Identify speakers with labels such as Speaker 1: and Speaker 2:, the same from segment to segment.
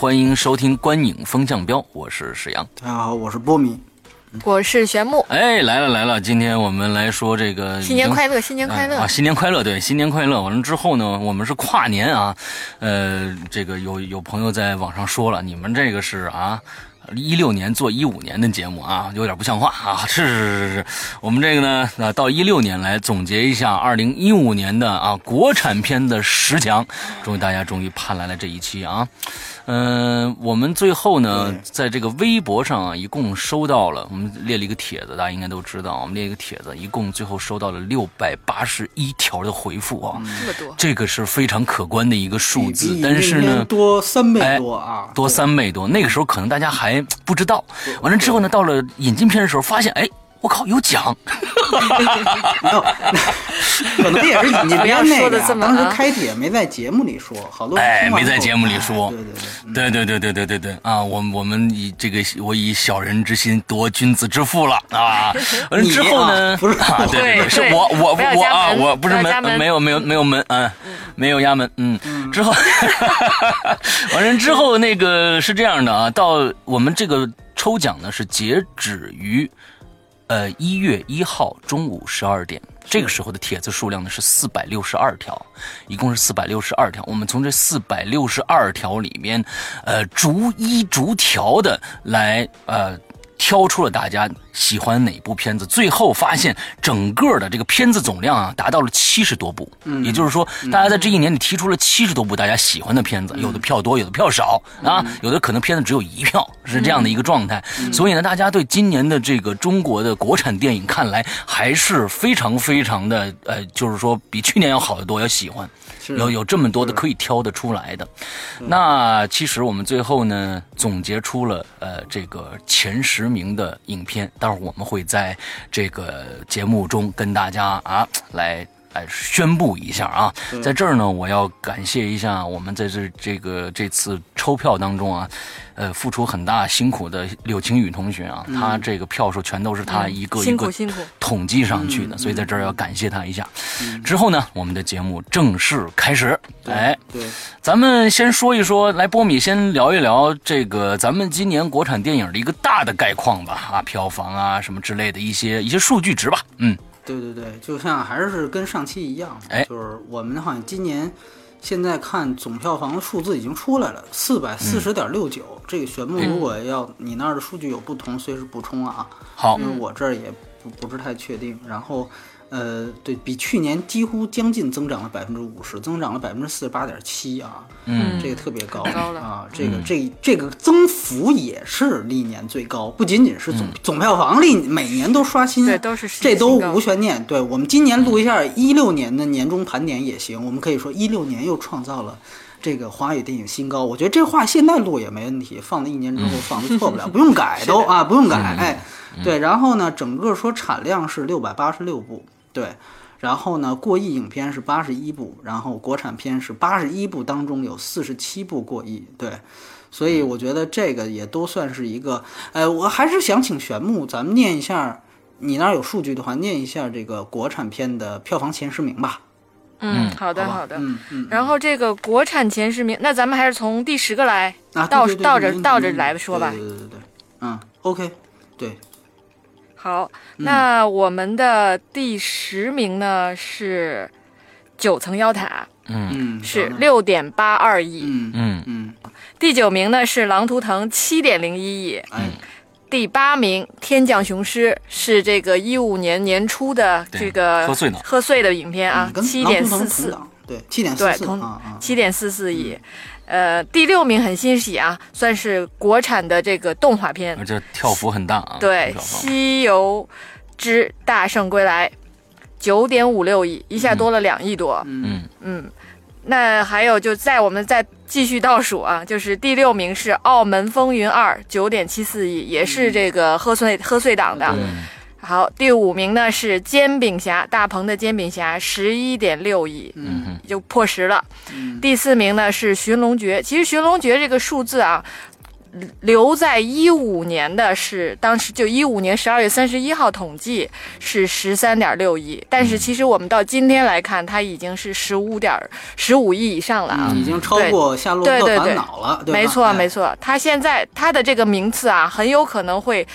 Speaker 1: 欢迎收听《观影风向标》，我是史阳。
Speaker 2: 大家好，我是波米。
Speaker 3: 我是玄木，
Speaker 1: 哎，来了来了，今天我们来说这个
Speaker 3: 新年快乐，新年快乐
Speaker 1: 啊！新年快乐，对，新年快乐。完了之后呢，我们是跨年啊，呃，这个有有朋友在网上说了，你们这个是啊。一六年做一五年的节目啊，有点不像话啊！是是是是，我们这个呢，啊，到一六年来总结一下二零一五年的啊国产片的十强，终于大家终于盼来了这一期啊。嗯，我们最后呢，在这个微博上啊，一共收到了，我们列了一个帖子，大家应该都知道，我们列一个帖子，一共最后收到了六百八十一条的回复啊，
Speaker 3: 这么多，
Speaker 1: 这个是非常可观的一个数字，但是呢，
Speaker 2: 多三倍多啊，
Speaker 1: 多三倍多，那个时候可能大家还不知道，完了之后呢，到了引进片的时候，发现哎。我靠，有奖！
Speaker 2: 没有，可能也是你
Speaker 3: 不要说的这么。
Speaker 2: 当时开帖没在节目里说，好多
Speaker 1: 哎，没在节目里说。
Speaker 2: 对
Speaker 1: 对对对对对对对啊！我我们以这个我以小人之心夺君子之腹了啊！完了之后呢？
Speaker 2: 不是，
Speaker 1: 对对对，是我我我啊，我不是门，没有没有没有门啊，没有压门。嗯，之后完了之后那个是这样的啊，到我们这个抽奖呢是截止于。呃，一月一号中午十二点，这个时候的帖子数量呢是四百六十二条，一共是四百六十二条。我们从这四百六十二条里面，呃，逐一逐条的来呃。挑出了大家喜欢哪部片子，最后发现整个的这个片子总量啊达到了七十多部，嗯，也就是说，大家在这一年里提出了七十多部大家喜欢的片子，有的票多，有的票少啊，有的可能片子只有一票，是这样的一个状态。所以呢，大家对今年的这个中国的国产电影看来还是非常非常的呃，就是说比去年要好得多，要喜欢。有有这么多的可以挑得出来的，那其实我们最后呢总结出了呃这个前十名的影片，待会儿我们会在这个节目中跟大家啊来来宣布一下啊，在这儿呢我要感谢一下我们在这这个这次抽票当中啊。呃，付出很大辛苦的柳晴雨同学啊，他这个票数全都是他一个一个统计上去的，所以在这儿要感谢他一下。之后呢，我们的节目正式开始。哎，
Speaker 2: 对，
Speaker 1: 咱们先说一说，来波米先聊一聊这个咱们今年国产电影的一个大的概况吧，啊，票房啊什么之类的一些一些数据值吧。嗯，
Speaker 2: 对对对，就像还是跟上期一样，
Speaker 1: 哎，
Speaker 2: 就是我们好像今年。现在看总票房的数字已经出来了，四百四十点六九。这个玄木，如果要你那儿的数据有不同，随时补充啊。
Speaker 1: 好，
Speaker 2: 因为我这儿也不不是太确定。然后。呃，对比去年几乎将近增长了百分之五十，增长了百分之四十八点七啊，
Speaker 1: 嗯，
Speaker 2: 这个特别高
Speaker 3: 高
Speaker 2: 了啊，这个这这个增幅也是历年最高，不仅仅是总总票房历每年都刷新，
Speaker 3: 对，都是
Speaker 2: 这都无悬念。对我们今年录一下一六年的年终盘点也行，我们可以说一六年又创造了这个华语电影新高。我觉得这话现在录也没问题，放了一年之后放的错不了，不用改都啊，不用改，哎，对，然后呢，整个说产量是六百八十六部。对，然后呢，过亿影片是八十一部，然后国产片是八十一部，当中有四十七部过亿。对，所以我觉得这个也都算是一个。呃，我还是想请玄木，咱们念一下，你那儿有数据的话，念一下这个国产片的票房前十名吧。
Speaker 3: 嗯，好的，好的。
Speaker 2: 嗯嗯。
Speaker 3: 然后这个国产前十名，那咱们还是从第十个来，倒倒着倒着来说吧。
Speaker 2: 对对对对。嗯，OK，对。
Speaker 3: 好，那我们的第十名呢是《九层妖塔》，
Speaker 1: 嗯，
Speaker 3: 是六点八二亿，
Speaker 2: 嗯嗯。嗯。
Speaker 3: 第九名呢是《狼图腾》，七点零一亿，
Speaker 2: 嗯。
Speaker 3: 第八名《天降雄狮》是这个一五年年初的这个
Speaker 1: 贺岁的
Speaker 3: 贺岁的影片啊，七点四四，
Speaker 2: 对，七点四四，
Speaker 3: 七点四四亿。呃，第六名很欣喜啊，算是国产的这个动画片，
Speaker 1: 而且跳幅很大啊。
Speaker 3: 对，《西游之大圣归来》，九点五六亿，一下多了两亿多。
Speaker 1: 嗯
Speaker 3: 嗯，那还有就在我们再继续倒数啊，就是第六名是《澳门风云二》，九点七四亿，也是这个贺岁贺岁档的。好，第五名呢是《煎饼侠》，大鹏的《煎饼侠》，十一点六亿，
Speaker 1: 嗯
Speaker 3: 就破十了。第四名呢是《寻龙诀》，其实《寻龙诀》这个数字啊。留在一五年的是当时就一五年十二月三十一号统计是十三点六亿，但是其实我们到今天来看，它已经是十五点十五亿以上了啊，
Speaker 2: 已经超过《夏洛特烦恼》了，
Speaker 3: 对没错没错，它现在它的这个名次啊，很有可能会。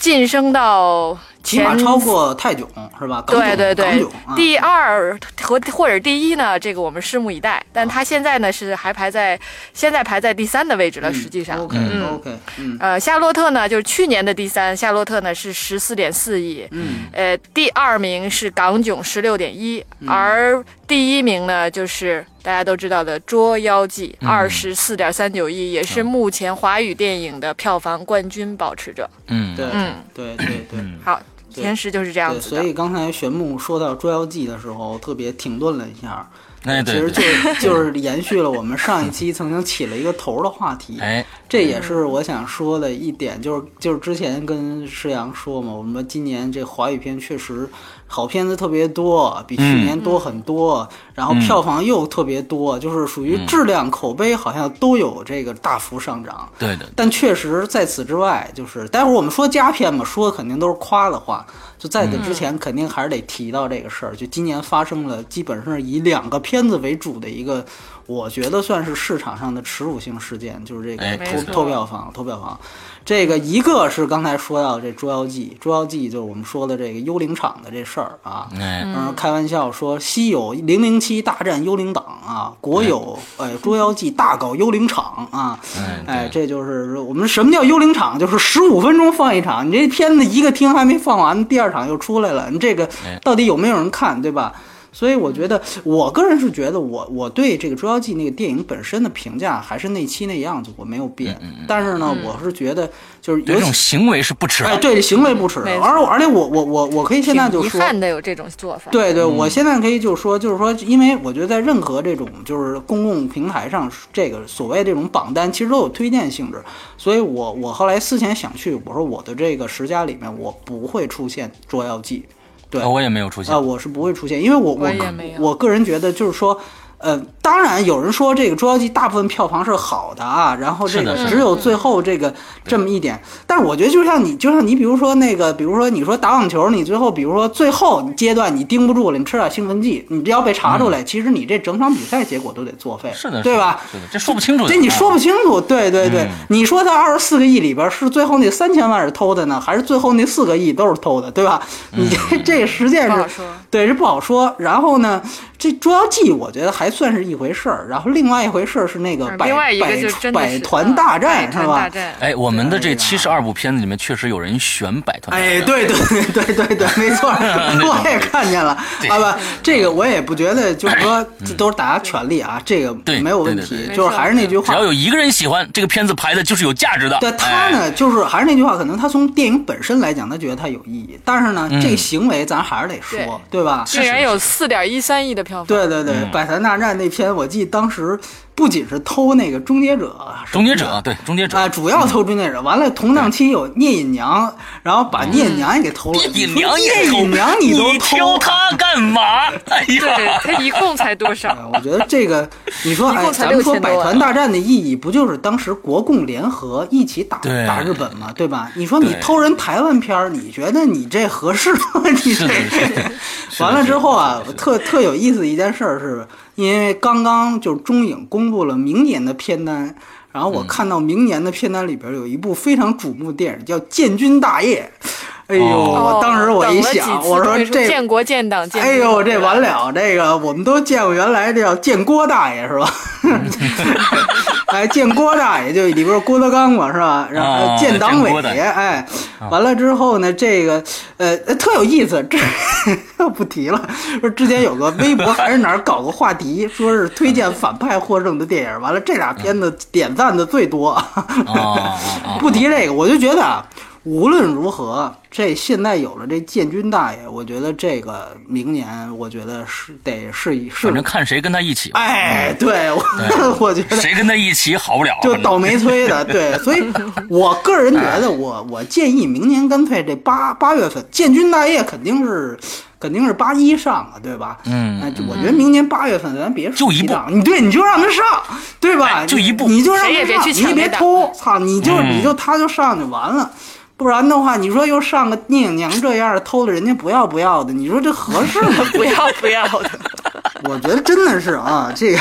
Speaker 3: 晋升到
Speaker 2: 起码超过泰囧是吧？
Speaker 3: 对对对，第二和或者第一呢？这个我们拭目以待。但他现在呢是还排在现在排在第三的位置了。实际上
Speaker 2: ，OK OK，
Speaker 3: 嗯，呃，夏洛特呢就是去年的第三，夏洛特呢是十四点四亿，
Speaker 2: 嗯，
Speaker 3: 呃，第二名是港囧十六点一，而第一名呢就是。大家都知道的《捉妖记》二十四点三九亿，也是目前华语电影的票房冠军保持者。
Speaker 1: 嗯，
Speaker 2: 对，
Speaker 3: 嗯，
Speaker 2: 对对对。
Speaker 3: 好，前十就是这样子
Speaker 2: 所以刚才玄牧说到《捉妖记》的时候，特别停顿了一下。
Speaker 1: 哎，
Speaker 2: 其实就就是延续了我们上一期曾经起了一个头的话题。
Speaker 1: 哎，
Speaker 2: 这也是我想说的一点，就是就是之前跟施阳说嘛，我们今年这华语片确实。好片子特别多，比去年多很多，然后票房又特别多，就是属于质量、口碑好像都有这个大幅上涨。
Speaker 1: 对的。
Speaker 2: 但确实在此之外，就是待会儿我们说佳片嘛，说的肯定都是夸的话。就在此之前，肯定还是得提到这个事儿。就今年发生了，基本上是以两个片子为主的一个，我觉得算是市场上的耻辱性事件，就是这个偷偷票房，偷票房。这个一个是刚才说到这《捉妖记》，《捉妖记》就是我们说的这个幽灵场的这事儿啊。嗯，开玩笑说，西有零零七大战幽灵党啊，国有哎《捉妖记》大搞幽灵场啊。哎，这就是我们什么叫幽灵场？就是十五分钟放一场，你这片子一个厅还没放完，第二场又出来了，你这个到底有没有人看，对吧？所以我觉得，我个人是觉得，我我对这个《捉妖记》那个电影本身的评价还是那期那样子，我没有变。但是呢，我是觉得，就是
Speaker 1: 有种行为是不耻。
Speaker 2: 哎，对，行为不耻。而而且我我我我可以现在就说，遗
Speaker 3: 憾的有这种做法。
Speaker 2: 对对，我现在可以就说，就是说，因为我觉得在任何这种就是公共平台上，这个所谓这种榜单其实都有推荐性质，所以我我后来思前想去，我说我的这个十佳里面，我不会出现《捉妖记》。对，
Speaker 1: 我也没有出现
Speaker 2: 啊，我是不会出现，因为我
Speaker 3: 我
Speaker 2: 我个人觉得就是说。呃，当然有人说这个《捉妖记》大部分票房是好的啊，然后这个只有最后这个这么一点。但是我觉得就像你，就像你，比如说那个，比如说你说打网球，你最后比如说最后阶段你盯不住了，你吃点兴奋剂，你这要被查出来，其实你这整场比赛结果都得作废，
Speaker 1: 是的，
Speaker 2: 对吧？
Speaker 1: 是的，这说不清楚。
Speaker 2: 这你说不清楚，对对对。你说他二十四个亿里边是最后那三千万是偷的呢，还是最后那四个亿都是偷的，对吧？你这这实际是，对，这不好说。然后呢？这捉妖记我觉得还算是一回事儿，然后另外一回事儿是那个百百百团大战是吧？
Speaker 1: 哎，我们的这七十二部片子里面确实有人选百团。
Speaker 2: 哎，对对对对对对，没错，我也看见了。啊不，这个我也不觉得，就是说都是大家权利啊，这个没有问题。就是还是那句话，
Speaker 1: 只要有一个人喜欢这个片子，排的就是有价值的。
Speaker 2: 对他呢，就是还是那句话，可能他从电影本身来讲，他觉得他有意义，但是呢，这个行为咱还是得说，对吧？
Speaker 3: 竟然有四点一三亿的票房。
Speaker 2: 对对对，百团大战那篇，我记得当时。不仅是偷那个终结者，
Speaker 1: 终结者对终结者
Speaker 2: 啊，主要偷终结者。完了，同档期有聂隐娘，然后把聂隐娘也给偷了。
Speaker 1: 聂隐娘也
Speaker 2: 偷，聂隐娘你都
Speaker 1: 偷他干嘛？哎
Speaker 3: 呀，他一共才多少？
Speaker 2: 我觉得这个，你说哎，咱们说百团大战的意义，不就是当时国共联合一起打打日本吗，对吧？你说你偷人台湾片儿，你觉得你这合适吗？你这 完了之后啊，特特有意思的一件事是。因为刚刚就是中影公布了明年的片单，然后我看到明年的片单里边有一部非常瞩目电影叫《建军大业》。哎呦！我当时我一想，我说这
Speaker 3: 建国建党建，
Speaker 2: 哎呦，这完了！这个我们都见过，原来这叫建郭大爷是吧？哎，建郭大爷就里边郭德纲嘛是吧？然后建党伟爷，哎，完了之后呢，这个呃特有意思，这 不提了。说之前有个微博还是哪儿搞个话题，说是推荐反派获胜的电影，完了这俩片子点赞的最多。不提这个，我就觉得啊。无论如何，这现在有了这建军大爷，我觉得这个明年，我觉得是得是是，
Speaker 1: 反正看谁跟他一起。
Speaker 2: 哎，对，我 我觉得
Speaker 1: 谁跟他一起好不了，
Speaker 2: 就倒霉催的。对，所以我个人觉得，我我建议明年干脆这八八月份建军大业肯定是。肯定是八一上啊，对吧？
Speaker 1: 嗯，
Speaker 2: 那我觉得明年八月份咱别
Speaker 1: 就一步，
Speaker 2: 你对你就让他上，对吧？
Speaker 1: 就一步，
Speaker 2: 你就让他上，你也别偷，操，你就你就他就上就完了，不然的话，你说又上个聂影娘这样偷了人家不要不要的，你说这合适吗？
Speaker 3: 不要不要的。
Speaker 2: 我觉得真的是啊，这个，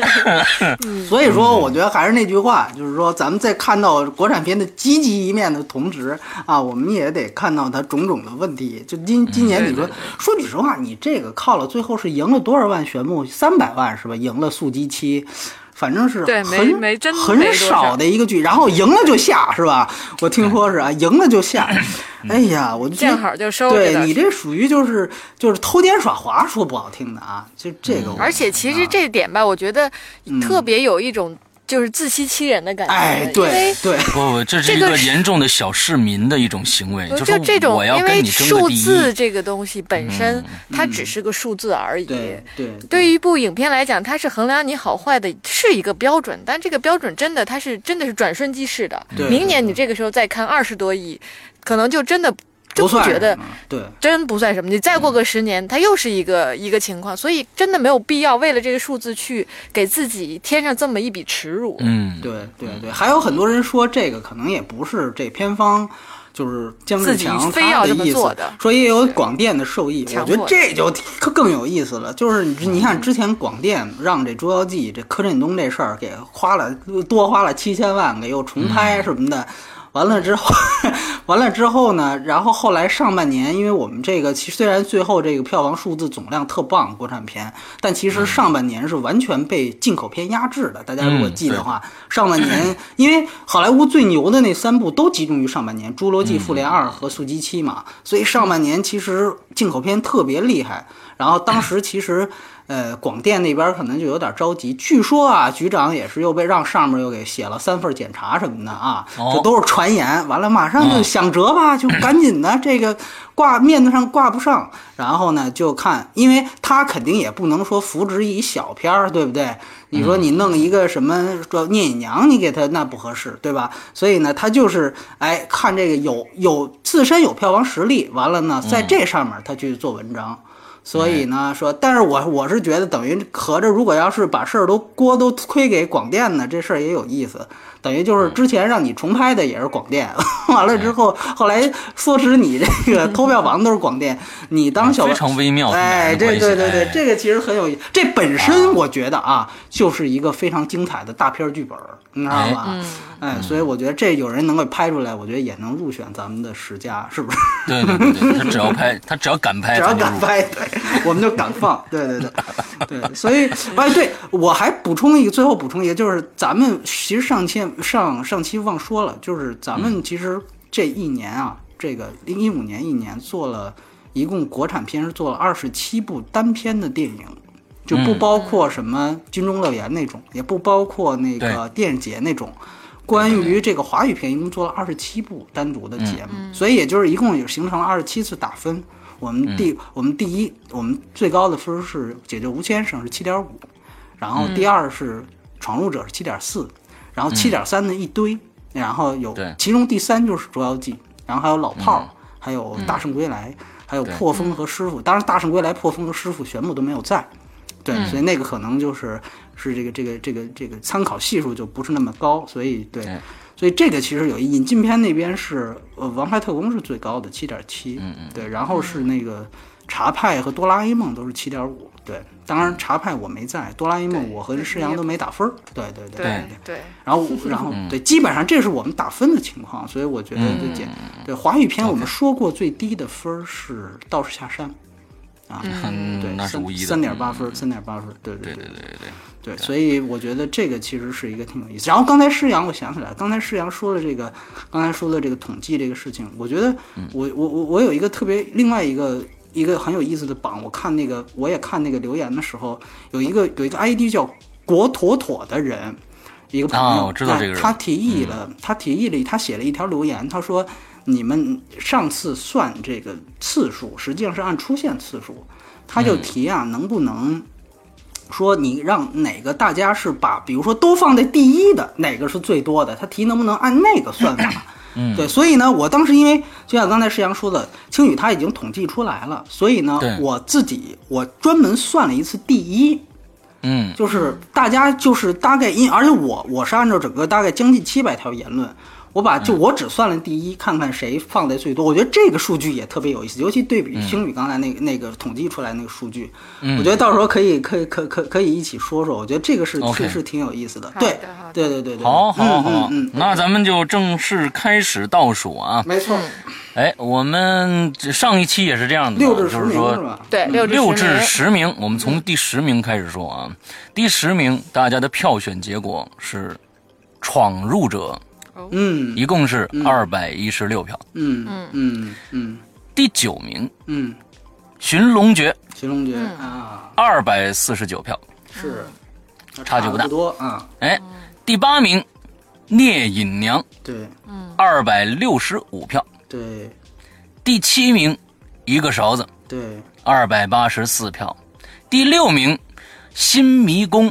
Speaker 2: 所以说，我觉得还是那句话，就是说，咱们在看到国产片的积极一面的同时啊，我们也得看到它种种的问题。就今今年，你说说句实话，你这个靠了，最后是赢了多少万玄木？三百万是吧？赢了速激七。反正是很很少的一个剧，然后赢了就下是吧？我听说是啊，赢了就下。哎呀，我
Speaker 3: 见好就收。
Speaker 2: 对你这属于就是就是偷奸耍滑，说不好听的啊，就这个。
Speaker 3: 而且其实这点吧，我觉得特别有一种。就是自欺欺人的感觉，
Speaker 2: 哎，对对，
Speaker 1: 不不，这是一个严重的小市民的一种行为，就
Speaker 3: 是这种，
Speaker 1: 因
Speaker 3: 为数字这个东西本身它只是个数字而已。
Speaker 2: 对对，
Speaker 3: 对于一部影片来讲，它是衡量你好坏的，是一个标准，但这个标准真的它是真的是转瞬即逝的。明年你这个时候再看二十多亿，可能就真的。就不觉得，
Speaker 2: 对，
Speaker 3: 真不算什么。你再过个十年，它又是一个一个情况，所以真的没有必要为了这个数字去给自己添上这么一笔耻辱。
Speaker 1: 嗯，
Speaker 2: 对对对。还有很多人说这个可能也不是这偏方，就是姜志强他的意思，说也有广电的受益。我觉得这就 更有意思了，就是你你看之前广电让这《捉妖记》这柯震东这事儿给花了多花了七千万，给又重拍什么的。完了之后，完了之后呢？然后后来上半年，因为我们这个其实虽然最后这个票房数字总量特棒，国产片，但其实上半年是完全被进口片压制的。大家如果记的话，上半年因为好莱坞最牛的那三部都集中于上半年，《侏罗纪》《复联二》和《速激七》嘛，所以上半年其实进口片特别厉害。然后当时其实。呃，广电那边可能就有点着急。据说啊，局长也是又被让上面又给写了三份检查什么的啊，这都是传言。完了，马上就想辙吧，就 赶紧的这个挂面子上挂不上。然后呢，就看，因为他肯定也不能说扶植一小片儿，对不对？你说你弄一个什么叫聂隐娘，你给他那不合适，对吧？所以呢，他就是哎，看这个有有自身有票房实力，完了呢，在这上面他去做文章。所以呢，说，但是我我是觉得，等于合着，如果要是把事儿都锅都推给广电呢，这事儿也有意思。等于就是之前让你重拍的也是广电，完了之后，后来说是你这个 偷票房都是广电，你当小
Speaker 1: 非常微妙。
Speaker 2: 哎，这对对对，这个其实很有意思。这本身我觉得啊，就是一个非常精彩的大片剧本，你知道吧？哎，所以我觉得这有人能够拍出来，我觉得也能入选咱们的十佳，是不是？
Speaker 1: 对对对，他只要拍，他只要敢拍，
Speaker 2: 只要敢拍，对，我们就敢放。对对对对，所以哎，对我还补充一个，最后补充一个，就是咱们其实上期。上上期忘说了，就是咱们其实这一年啊，这个零一五年一年做了一共国产片是做了二十七部单片的电影，就不包括什么军中乐园那种，也不包括那个电影节那种。关于这个华语片，一共做了二十七部单独的节目，所以也就是一共也形成了二十七次打分。我们第我们第一，我们最高的分是《解救吴先生》是七点五，然后第二是《闯入者》是七点四。然后七点三的一堆，然后有其中第三就是《捉妖记》，然后还有老炮儿，还有《大圣归来》，还有《破风》和《师傅》。当然，《大圣归来》《破风》和《师傅》全部都没有在，对，所以那个可能就是是这个这个这个这个参考系数就不是那么高，所以对，所以这个其实有引进片那边是呃《王牌特工》是最高的七点七，
Speaker 1: 嗯嗯，
Speaker 2: 对，然后是那个《茶派》和《哆啦 A 梦》都是七点五。对，当然茶派我没在，哆啦 A 梦我和施阳都没打分儿。对对
Speaker 3: 对对对。
Speaker 2: 然后然后对，基本上这是我们打分的情况，所以我觉得最简。对华语片，我们说过最低的分是《道士下山》，啊，对，三三点八分，三点八分，对
Speaker 1: 对对对对
Speaker 2: 对。对，所以我觉得这个其实是一个挺有意思。然后刚才施阳，我想起来，刚才施阳说了这个，刚才说的这个统计这个事情，我觉得我我我我有一个特别另外一个。一个很有意思的榜，我看那个，我也看那个留言的时候，有一个有一个 ID 叫国妥妥的人，一个朋友，
Speaker 1: 我知道这个人，
Speaker 2: 他提议了，他提议了，他写了一条留言，他说你们上次算这个次数，实际上是按出现次数，他就提啊，能不能说你让哪个大家是把，比如说都放在第一的哪个是最多的，他提能不能按那个算法？
Speaker 1: 嗯，
Speaker 2: 对，所以呢，我当时因为就像刚才石阳说的，青宇他已经统计出来了，所以呢，我自己我专门算了一次第一，
Speaker 1: 嗯。
Speaker 2: 就是大家就是大概因，而且我我是按照整个大概将近七百条言论，我把就我只算了第一，看看谁放的最多。我觉得这个数据也特别有意思，尤其对比星宇刚才那个那个统计出来那个数据，
Speaker 1: 嗯
Speaker 2: 我觉得到时候可以可以可可可以一起说说。我觉得这个是是是挺有意思的。
Speaker 3: 好
Speaker 2: 对对对对对，
Speaker 1: 好好
Speaker 2: 嗯
Speaker 1: 好
Speaker 2: 嗯，嗯，
Speaker 1: 那咱们就正式开始倒数啊！
Speaker 2: 没错，
Speaker 1: 哎，我们上一期也是这样的嘛，
Speaker 2: 六至十名
Speaker 1: 就是说？
Speaker 3: 对，六至十名，
Speaker 1: 我们从第十名开始说啊。第十名，大家的票选结果是《闯入者
Speaker 2: 嗯》，
Speaker 1: 一共是二百一十六票。
Speaker 2: 嗯嗯嗯。
Speaker 1: 嗯第九名，
Speaker 2: 嗯，《
Speaker 1: 寻龙诀》
Speaker 2: 寻龙诀
Speaker 3: 嗯。
Speaker 2: 啊，
Speaker 1: 二百四十九票。
Speaker 2: 是。
Speaker 1: 差距不大。
Speaker 2: 不多啊。
Speaker 1: 哎，第八名，《聂隐娘》
Speaker 2: 对。
Speaker 1: 二百六十五票。
Speaker 2: 对。
Speaker 1: 第七名，《一个勺子》
Speaker 2: 对，
Speaker 1: 二百八十四票。第六名，《新迷宫》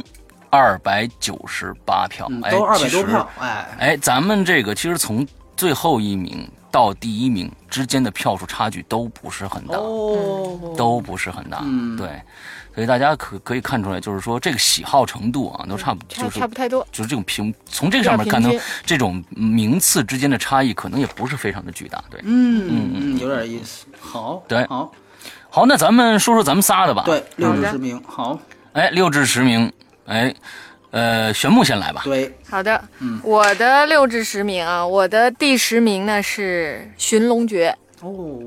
Speaker 1: 二百九十八票。
Speaker 2: 嗯，
Speaker 1: 哎，
Speaker 2: 都二百
Speaker 1: 其实
Speaker 2: 多票，哎，
Speaker 1: 哎，咱们这个其实从最后一名到第一名之间的票数差距都不是很大，
Speaker 2: 哦，
Speaker 1: 都不是很大。
Speaker 2: 嗯
Speaker 1: 对，所以大家可可以看出来，就是说这个喜好程度啊，都差不就是
Speaker 3: 差不太多。
Speaker 1: 就是这种平从这个上面看到
Speaker 3: 比较平均
Speaker 1: 这种名次之间的差异，可能也不是非常的巨大。对，
Speaker 2: 嗯嗯嗯，有点意思。好，
Speaker 1: 对
Speaker 2: 好，
Speaker 1: 好，那咱们说说咱们仨的吧。，
Speaker 2: 对，六至十名，好，
Speaker 1: 哎，六至十名，哎，呃，玄木先来吧。
Speaker 2: 对，
Speaker 3: 好的，嗯我的六至十名啊，我的第十名呢是《寻龙诀》。
Speaker 2: 哦，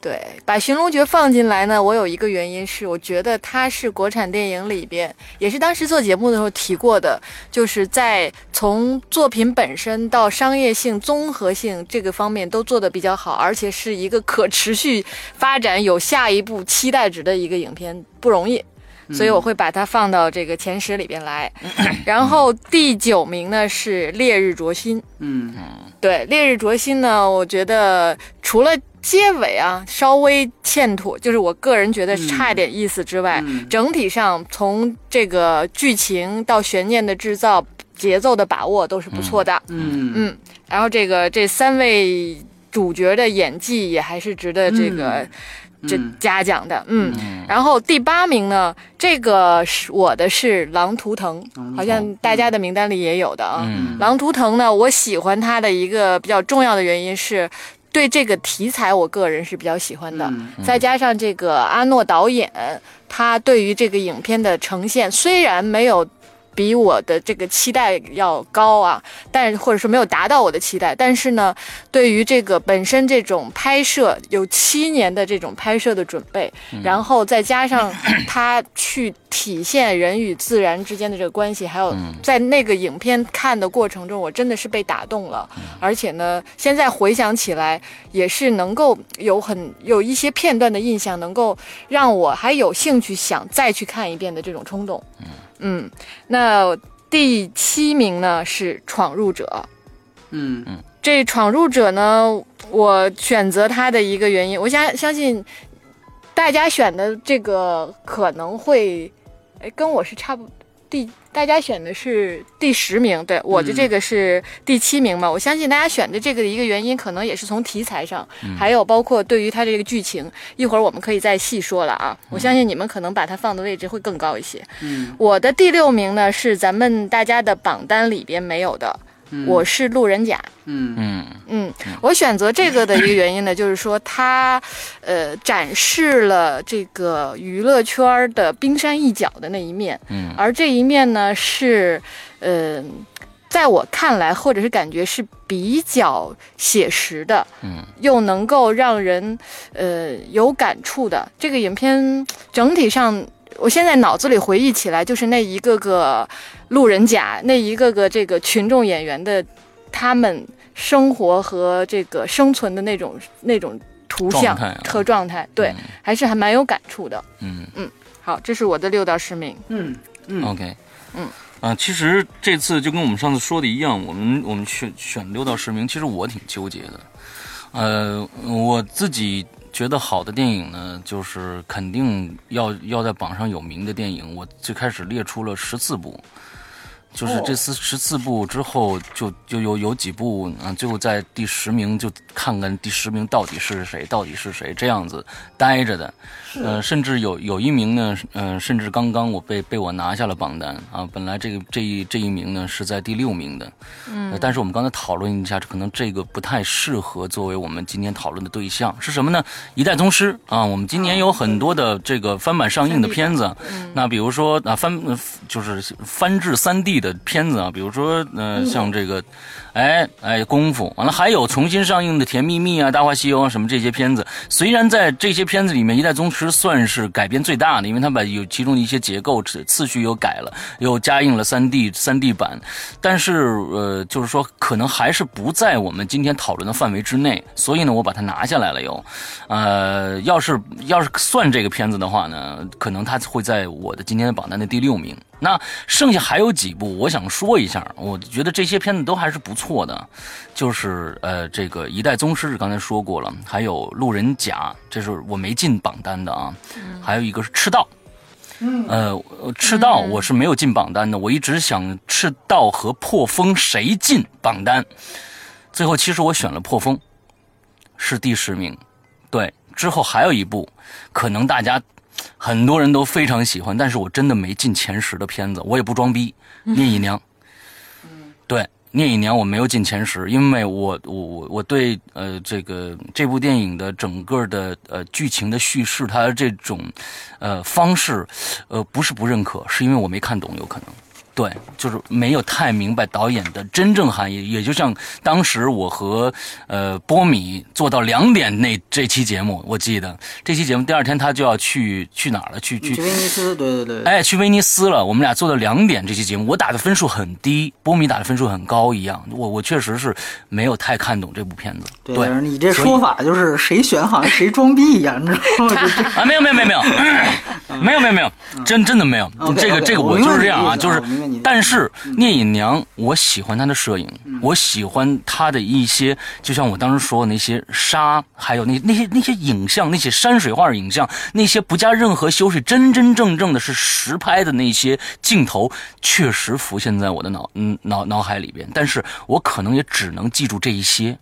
Speaker 3: 对，把《寻龙诀》放进来呢，我有一个原因是，我觉得它是国产电影里边，也是当时做节目的时候提过的，就是在从作品本身到商业性、综合性这个方面都做得比较好，而且是一个可持续发展、有下一步期待值的一个影片，不容易。所以我会把它放到这个前十里边来，然后第九名呢是《烈日灼心》，
Speaker 2: 嗯。
Speaker 3: 对《烈日灼心》呢，我觉得除了结尾啊稍微欠妥，就是我个人觉得差一点意思之外，
Speaker 2: 嗯。
Speaker 3: 整体上从这个剧情到悬念的制造、节奏的把握都是不错的。
Speaker 2: 嗯。
Speaker 3: 嗯，然后这个这三位主角的演技也还是值得这个。这
Speaker 2: 嗯
Speaker 3: 嘉奖的，嗯，然后第八名呢，这个是我的是《狼图腾》，好像大家的名单里也有的啊。
Speaker 1: 嗯
Speaker 3: 狼图腾呢，我喜欢它的一个比较重要的原因是。对这个题材，我个人是比较喜欢的，
Speaker 2: 嗯
Speaker 3: 再加上这个阿诺导演，他对于这个影片的呈现，虽然没有比我的这个期待要高啊，但是或者说没有达到我的期待，但是呢，对于这个本身这种拍摄有七年的这种拍摄的准备，然后再加上 他去体现人与自然之间的这个关系，还有在那个影片看的过程中，我真的是被打动了，而且呢，现在回想起来也是能够有很有一些片段的印象，能够让我还有兴趣想再去看一遍的这种冲动。嗯，那第七名呢是《闯入者》。
Speaker 2: 嗯
Speaker 3: 这《闯入者》呢，我选择它的一个原因，我相相信大家选的这个可能会，哎，跟我是差不第，大家选的是第十名，对我的这个是第七名嘛。我相信大家选的这个的一个原因，可能也是从题材上，还有包括对于它这个剧情，一会儿我们可以再细说了啊。我相信你们可能把它放的位置会更高一些。
Speaker 2: 嗯
Speaker 3: 我的第六名呢是咱们大家的榜单里边没有的，我是路人甲。
Speaker 2: 嗯。
Speaker 1: 嗯。
Speaker 3: 嗯，我选择这个的一个原因呢，就是说它，呃，展示了这个娱乐圈儿的冰山一角的那一面，
Speaker 1: 嗯。
Speaker 3: 而这一面呢是，呃，在我看来，或者是感觉是比较写实的，
Speaker 1: 嗯，
Speaker 3: 又能够让人呃有感触的。这个影片整体上，我现在脑子里回忆起来，就是那一个个路人甲，那一个个这个群众演员的他们生活和这个生存的那种那种图像
Speaker 1: 状啊
Speaker 3: 和状态，对，还是还蛮有感触的。
Speaker 1: 嗯嗯
Speaker 3: 好，这是我的六到十名。
Speaker 2: 嗯嗯
Speaker 1: OK，
Speaker 3: 嗯
Speaker 1: 啊，其实这次就跟我们上次说的一样，我们我们选选六到十名，其实我挺纠结的。呃，我自己觉得好的电影呢，就是肯定要要在榜上有名的电影。我最开始列出了十四部。就是这四十四部之后，就就有有几部啊，最后在第十名，就看看第十名到底是谁，到底是谁这样子待着的。呃，甚至有有一名呢，嗯，甚至刚刚我被被我拿下了榜单啊。本来这个这一这一名呢是在第六名的，
Speaker 3: 嗯，
Speaker 1: 但是我们刚才讨论一下，可能这个不太适合作为我们今天讨论的对象是什么呢？一代宗师啊，我们今年有很多的这个翻版上映的片子，那比如说啊翻就是翻制三 D 的片子啊，比如说呃像这个。哎哎，功夫完了，还有重新上映的《甜蜜蜜》啊，《大话西游》啊，什么这些片子，虽然在这些片子里面，《一代宗师》算是改编最大的，因为他把有其中的一些结构次次序又改了，又加印了三 D 三 D 版，但是呃，就是说可能还是不在我们今天讨论的范围之内，所以呢，我把它拿下来了又，呃，要是要是算这个片子的话呢，可能它会在我的今天的榜单的第六名。那剩下还有几部，我想说一下，我觉得这些片子都还是不错的，就是呃，这个《一代宗师》刚才说过了，还有《路人甲》，这是我没进榜单的啊，还有一个是《赤道》，呃，《赤道》我是没有进榜单的，我一直想《赤道》和《破风》谁进榜单，最后其实我选了《破风》，是第十名，对，之后还有一部，可能大家。很多人都非常喜欢，但是我真的没进前十的片子，我也不装逼。聂隐娘，对，聂隐娘我没有进前十，因为我我我我对呃这个这部电影的整个的呃剧情的叙事，它的这种呃方式，呃不是不认可，是因为我没看懂，有可能。对，就是没有太明白导演的真正含义，也就像当时我和呃波米做到两点那这期节目，我记得这期节目第二天他就要去去哪儿了？去
Speaker 2: 去威尼斯，对对对，
Speaker 1: 哎，去威尼斯了。我们俩做到两点这期节目，我打的分数很低，波米打的分数很高一样。我我确实是没有太看懂这部片子。对，
Speaker 2: 你这说法就是谁选好像谁装逼一样，你知道吗？
Speaker 1: 啊，没有没有没有没有没有没有没有，真真的没有。这个这个我就是这样啊，就是。但是聂隐娘，我喜欢她的摄影，我喜欢她的一些，就像我当时说的那些沙，还有那那些那些影像，那些山水画影像，那些不加任何修饰，真真正正的是实拍的那些镜头，确实浮现在我的脑嗯脑脑海里边。但是我可能也只能记住这一些。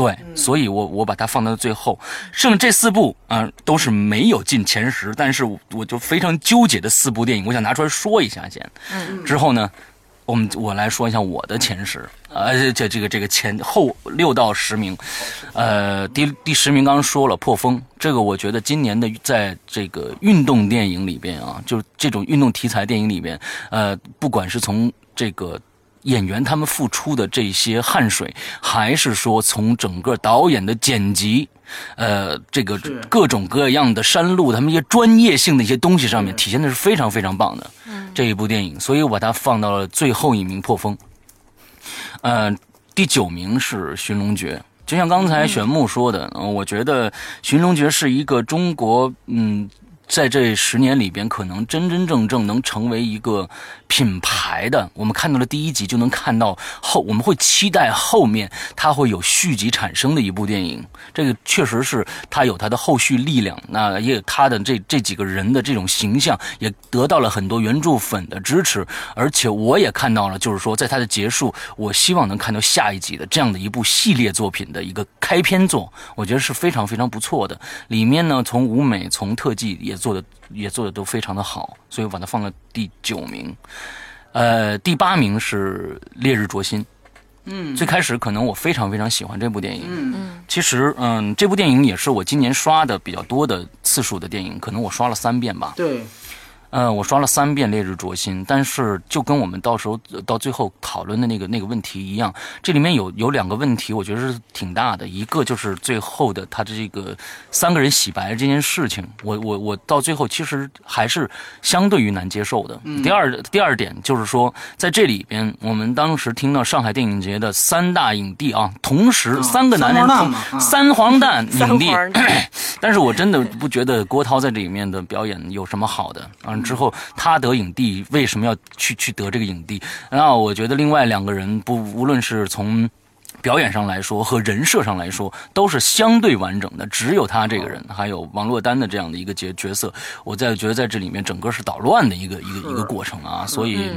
Speaker 1: 对，所以我我把它放到最后，剩这四部啊都是没有进前十，但是我就非常纠结的四部电影，我想拿出来说一下先。
Speaker 3: 嗯，
Speaker 1: 之后呢，我们我来说一下我的前十，呃，这这个这个前后六到十名，呃，第第十名刚刚说了《破风》，这个我觉得今年的在这个运动电影里边啊，就是这种运动题材电影里边，呃，不管是从这个。演员他们付出的这些汗水，还是说从整个导演的剪辑，呃，这个各种各样的山路，他们一些专业性的一些东西上面，体现的是非常非常棒的。这一部电影，所以我把它放到了最后一名《破风》。呃，第九名是《寻龙诀》，就像刚才玄木说的，我觉得《寻龙诀》是一个中国，嗯。在这十年里边，可能真真正正能成为一个品牌的，我们看到了第一集就能看到后，我们会期待后面它会有续集产生的一部电影。这个确实是它有它的后续力量，那也有它的这这几个人的这种形象，也得到了很多原著粉的支持。而且我也看到了，就是说在它的结束，我希望能看到下一集的这样的一部系列作品的一个开篇作，我觉得是非常非常不错的。里面呢，从舞美，从特技也。做的也做的都非常的好，所以我把它放了第九名。呃，第八名是《烈日灼心》。
Speaker 2: 嗯，
Speaker 1: 最开始可能我非常非常喜欢这部电影。
Speaker 2: 嗯嗯，
Speaker 1: 其实嗯，这部电影也是我今年刷的比较多的次数的电影，可能我刷了三遍吧。
Speaker 2: 对。
Speaker 1: 呃，我刷了三遍《烈日灼心》，但是就跟我们到时候到最后讨论的那个那个问题一样，这里面有有两个问题，我觉得是挺大的。一个就是最后的他的这个三个人洗白这件事情，我我我到最后其实还是相对于难接受的。第二第二点就是说，在这里边，我们当时听到上海电影节的三大影帝啊，同时三个男人三黄蛋影帝，但是我真的不觉得郭涛在这里面的表演有什么好的啊。之后他得影帝，为什么要去去得这个影帝？那我觉得另外两个人不，无论是从表演上来说和人设上来说都是相对完整的，只有他这个人，还有王珞丹的这样的一个角角色，我在觉得在这里面整个是捣乱的一个一个一个过程啊，所以，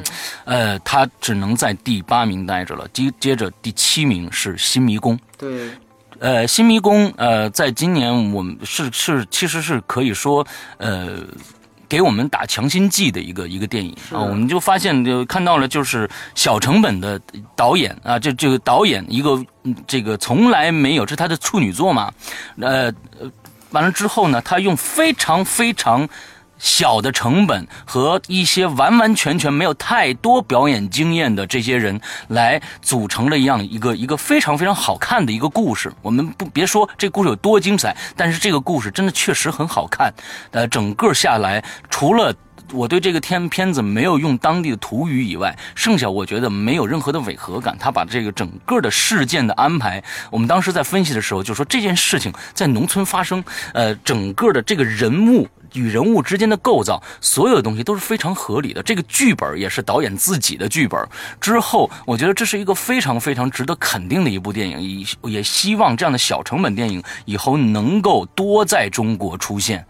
Speaker 1: 呃，他只能在第八名待着了。接接着第七名是《新迷宫》，
Speaker 2: 对，
Speaker 1: 呃，《新迷宫》呃，在今年我们是是其实是可以说呃。给我们打强心剂的一个一个电影啊，我们就发现就看到了，就是小成本的导演啊，这这个导演一个这个从来没有，这是他的处女作嘛，呃，完了之后呢，他用非常非常。小的成本和一些完完全全没有太多表演经验的这些人来组成了一样一个一个非常非常好看的一个故事。我们不别说这故事有多精彩，但是这个故事真的确实很好看。呃，整个下来，除了我对这个片片子没有用当地的土语以外，剩下我觉得没有任何的违和感。他把这个整个的事件的安排，我们当时在分析的时候就说这件事情在农村发生，呃，整个的这个人物。与人物之间的构造，所有的东西都是非常合理的。这个剧本也是导演自己的剧本。之后，我觉得这是一个非常非常值得肯定的一部电影，也也希望这样的小成本电影以后能够多在中国出现。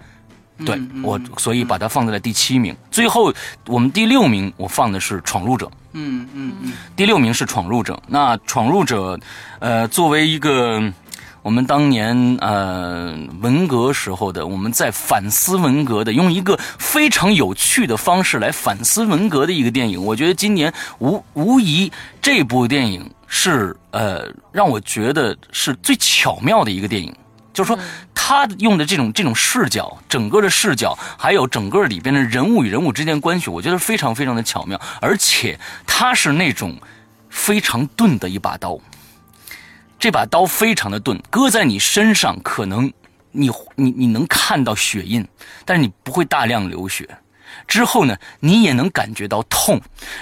Speaker 1: 对我，所以把它放在了第七名。最后，我们第六名我放的是《闯入者》。
Speaker 2: 嗯嗯嗯，
Speaker 1: 第六名是《闯入者》。那《闯入者》，呃，作为一个。我们当年呃文革时候的，我们在反思文革的，用一个非常有趣的方式来反思文革的一个电影。我觉得今年无无疑这部电影是呃让我觉得是最巧妙的一个电影，就是说他用的这种这种视角，整个的视角，还有整个里边的人物与人物之间关系，我觉得非常非常的巧妙，而且他是那种非常钝的一把刀。这把刀非常的钝，搁在你身上，可能你你你能看到血印，但是你不会大量流血。之后呢，你也能感觉到痛。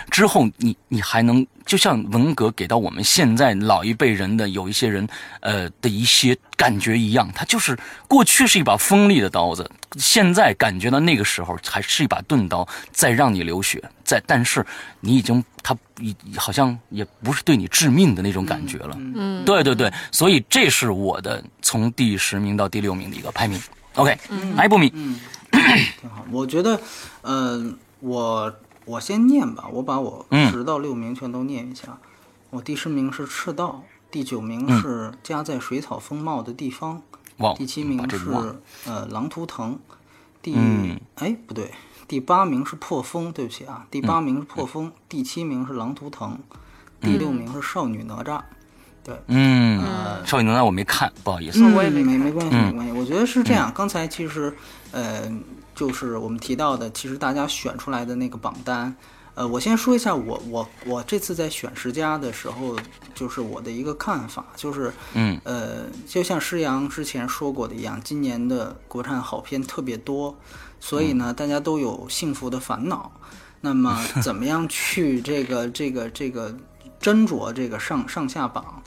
Speaker 1: 之后，你你还能就像文革给到我们现在老一辈人的有一些人，呃的一些感觉一样，它就是过去是一把锋利的刀子，现在感觉到那个时候还是一把钝刀，在让你流血，在但是你已经它已好像也不是对你致命的那种感觉了。嗯，对对对，所以这是我的从第十名到第六名的一个排名。OK，还不名。
Speaker 2: 挺好，我觉得，呃，我我先念吧，我把我十到六名全都念一下。我第十名是赤道，第九名是家在水草丰茂的地方，第七名是呃狼图腾，第哎不对，第八名是破风，对不起啊，第八名是破风，第七名是狼图腾，第六名是少女哪吒。对，
Speaker 1: 嗯，少女能量我没看，不好意思，
Speaker 2: 我也没没没关系没关系。我觉得是这样，刚才其实，呃，就是我们提到的，其实大家选出来的那个榜单，呃，我先说一下我我我这次在选十佳的时候，就是我的一个看法，就是，
Speaker 1: 嗯，
Speaker 2: 呃，就像施洋之前说过的一样，今年的国产好片特别多，所以呢，大家都有幸福的烦恼，那么 怎么样去这个这个这个？斟酌这个上上下榜，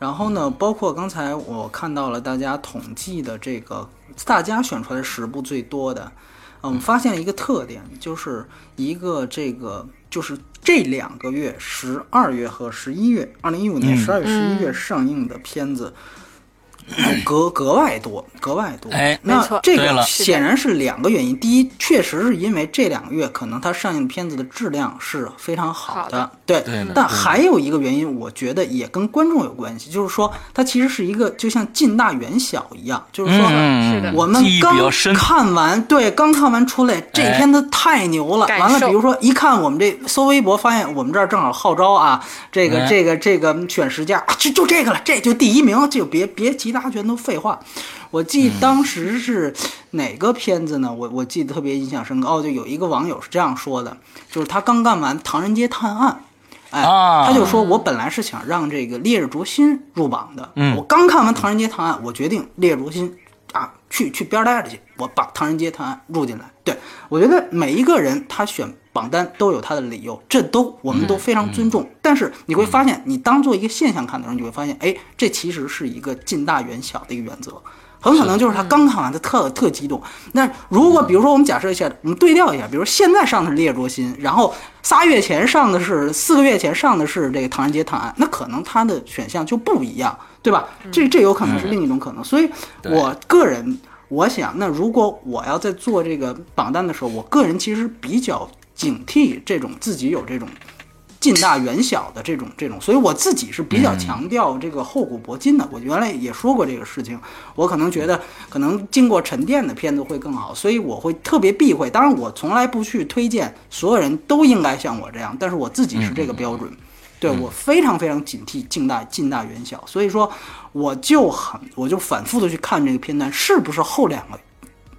Speaker 2: 然后呢，包括刚才我看到了大家统计的这个，大家选出来十部最多的，嗯，发现了一个特点，就是一个这个就是这两个月十二月和十一月，二零一五年十二月、十一月上映的片子。格格外多，格外多。
Speaker 1: 哎，
Speaker 2: 那这个显然是两个原因。第一，确实是因为这两个月可能它上映的片子的质量是非常好的。对，但还有一个原因，我觉得也跟观众有关系，就是说它其实是一个就像近大远小一样，就是说我们刚看完，对，刚看完出来，这片子太牛了。完了，比如说一看我们这搜微博，发现我们这儿正好号召啊，这个这个这个选十佳，就就这个了，这就第一名，就别别其他。他全都废话，我记当时是哪个片子呢？我我记得特别印象深刻哦，就有一个网友是这样说的，就是他刚干完《唐人街探案》，哎，他就说我本来是想让这个《烈日灼心》入榜的，我刚看完《唐人街探案》，我决定《烈日灼心》啊，去去边待着去，我把《唐人街探案》入进来。对我觉得每一个人他选。榜单都有它的理由，这都我们都非常尊重。但是你会发现，你当做一个现象看的时候，你会发现，哎，这其实是一个近大远小的一个原则。很可能就是他刚看完，他特特激动。那如果比如说我们假设一下，我们对调一下，比如现在上的是《烈灼心》，然后仨月前上的是四个月前上的是这个《唐人街探案》，那可能他的选项就不一样，对吧？这这有可能是另一种可能。所以我个人我想，那如果我要在做这个榜单的时候，我个人其实比较警惕这种自己有这种。近大远小的这种这种，所以我自己是比较强调这个厚古薄今的。我原来也说过这个事情，我可能觉得可能经过沉淀的片子会更好，所以我会特别避讳。当然，我从来不去推荐所有人都应该像我这样，但是我自己是这个标准。对我非常非常警惕近大近大远小，所以说我就很我就反复的去看这个片段是不是后两个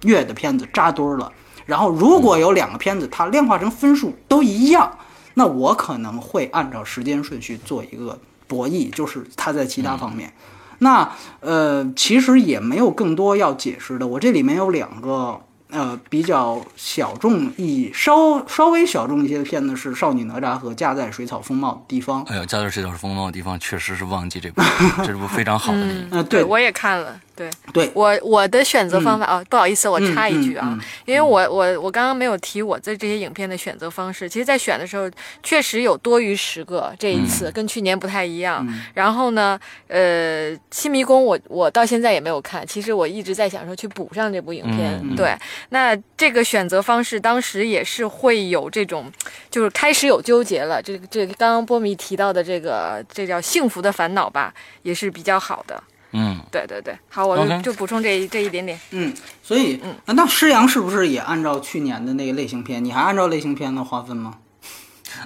Speaker 2: 月的片子扎堆了，然后如果有两个片子它量化成分数都一样。那我可能会按照时间顺序做一个博弈，就是它在其他方面。那呃，其实也没有更多要解释的。我这里面有两个。呃，比较小众意稍稍微小众一些的片子是《少女哪吒》和《家在水草丰茂的地方》。
Speaker 1: 哎呦，《家在水草丰茂的地方》确实是忘记这部，这部非常好的电影。
Speaker 2: 嗯，对，
Speaker 3: 我也看了。对，
Speaker 2: 对
Speaker 3: 我我的选择方法啊，不好意思，我插一句啊，因为我我我刚刚没有提我在这些影片的选择方式。其实，在选的时候，确实有多于十个，这一次跟去年不太一样。然后呢，呃，《新迷宫》我我到现在也没有看，其实我一直在想说去补上这部影片。对。那这个选择方式当时也是会有这种，就是开始有纠结了。这个这个刚刚波米提到的这个，这叫幸福的烦恼吧，也是比较好的。
Speaker 1: 嗯，
Speaker 3: 对对对，好，我就就补充这这一点点。
Speaker 2: 嗯，所以，嗯，那师阳是不是也按照去年的那个类型片？你还按照类型片的划分吗？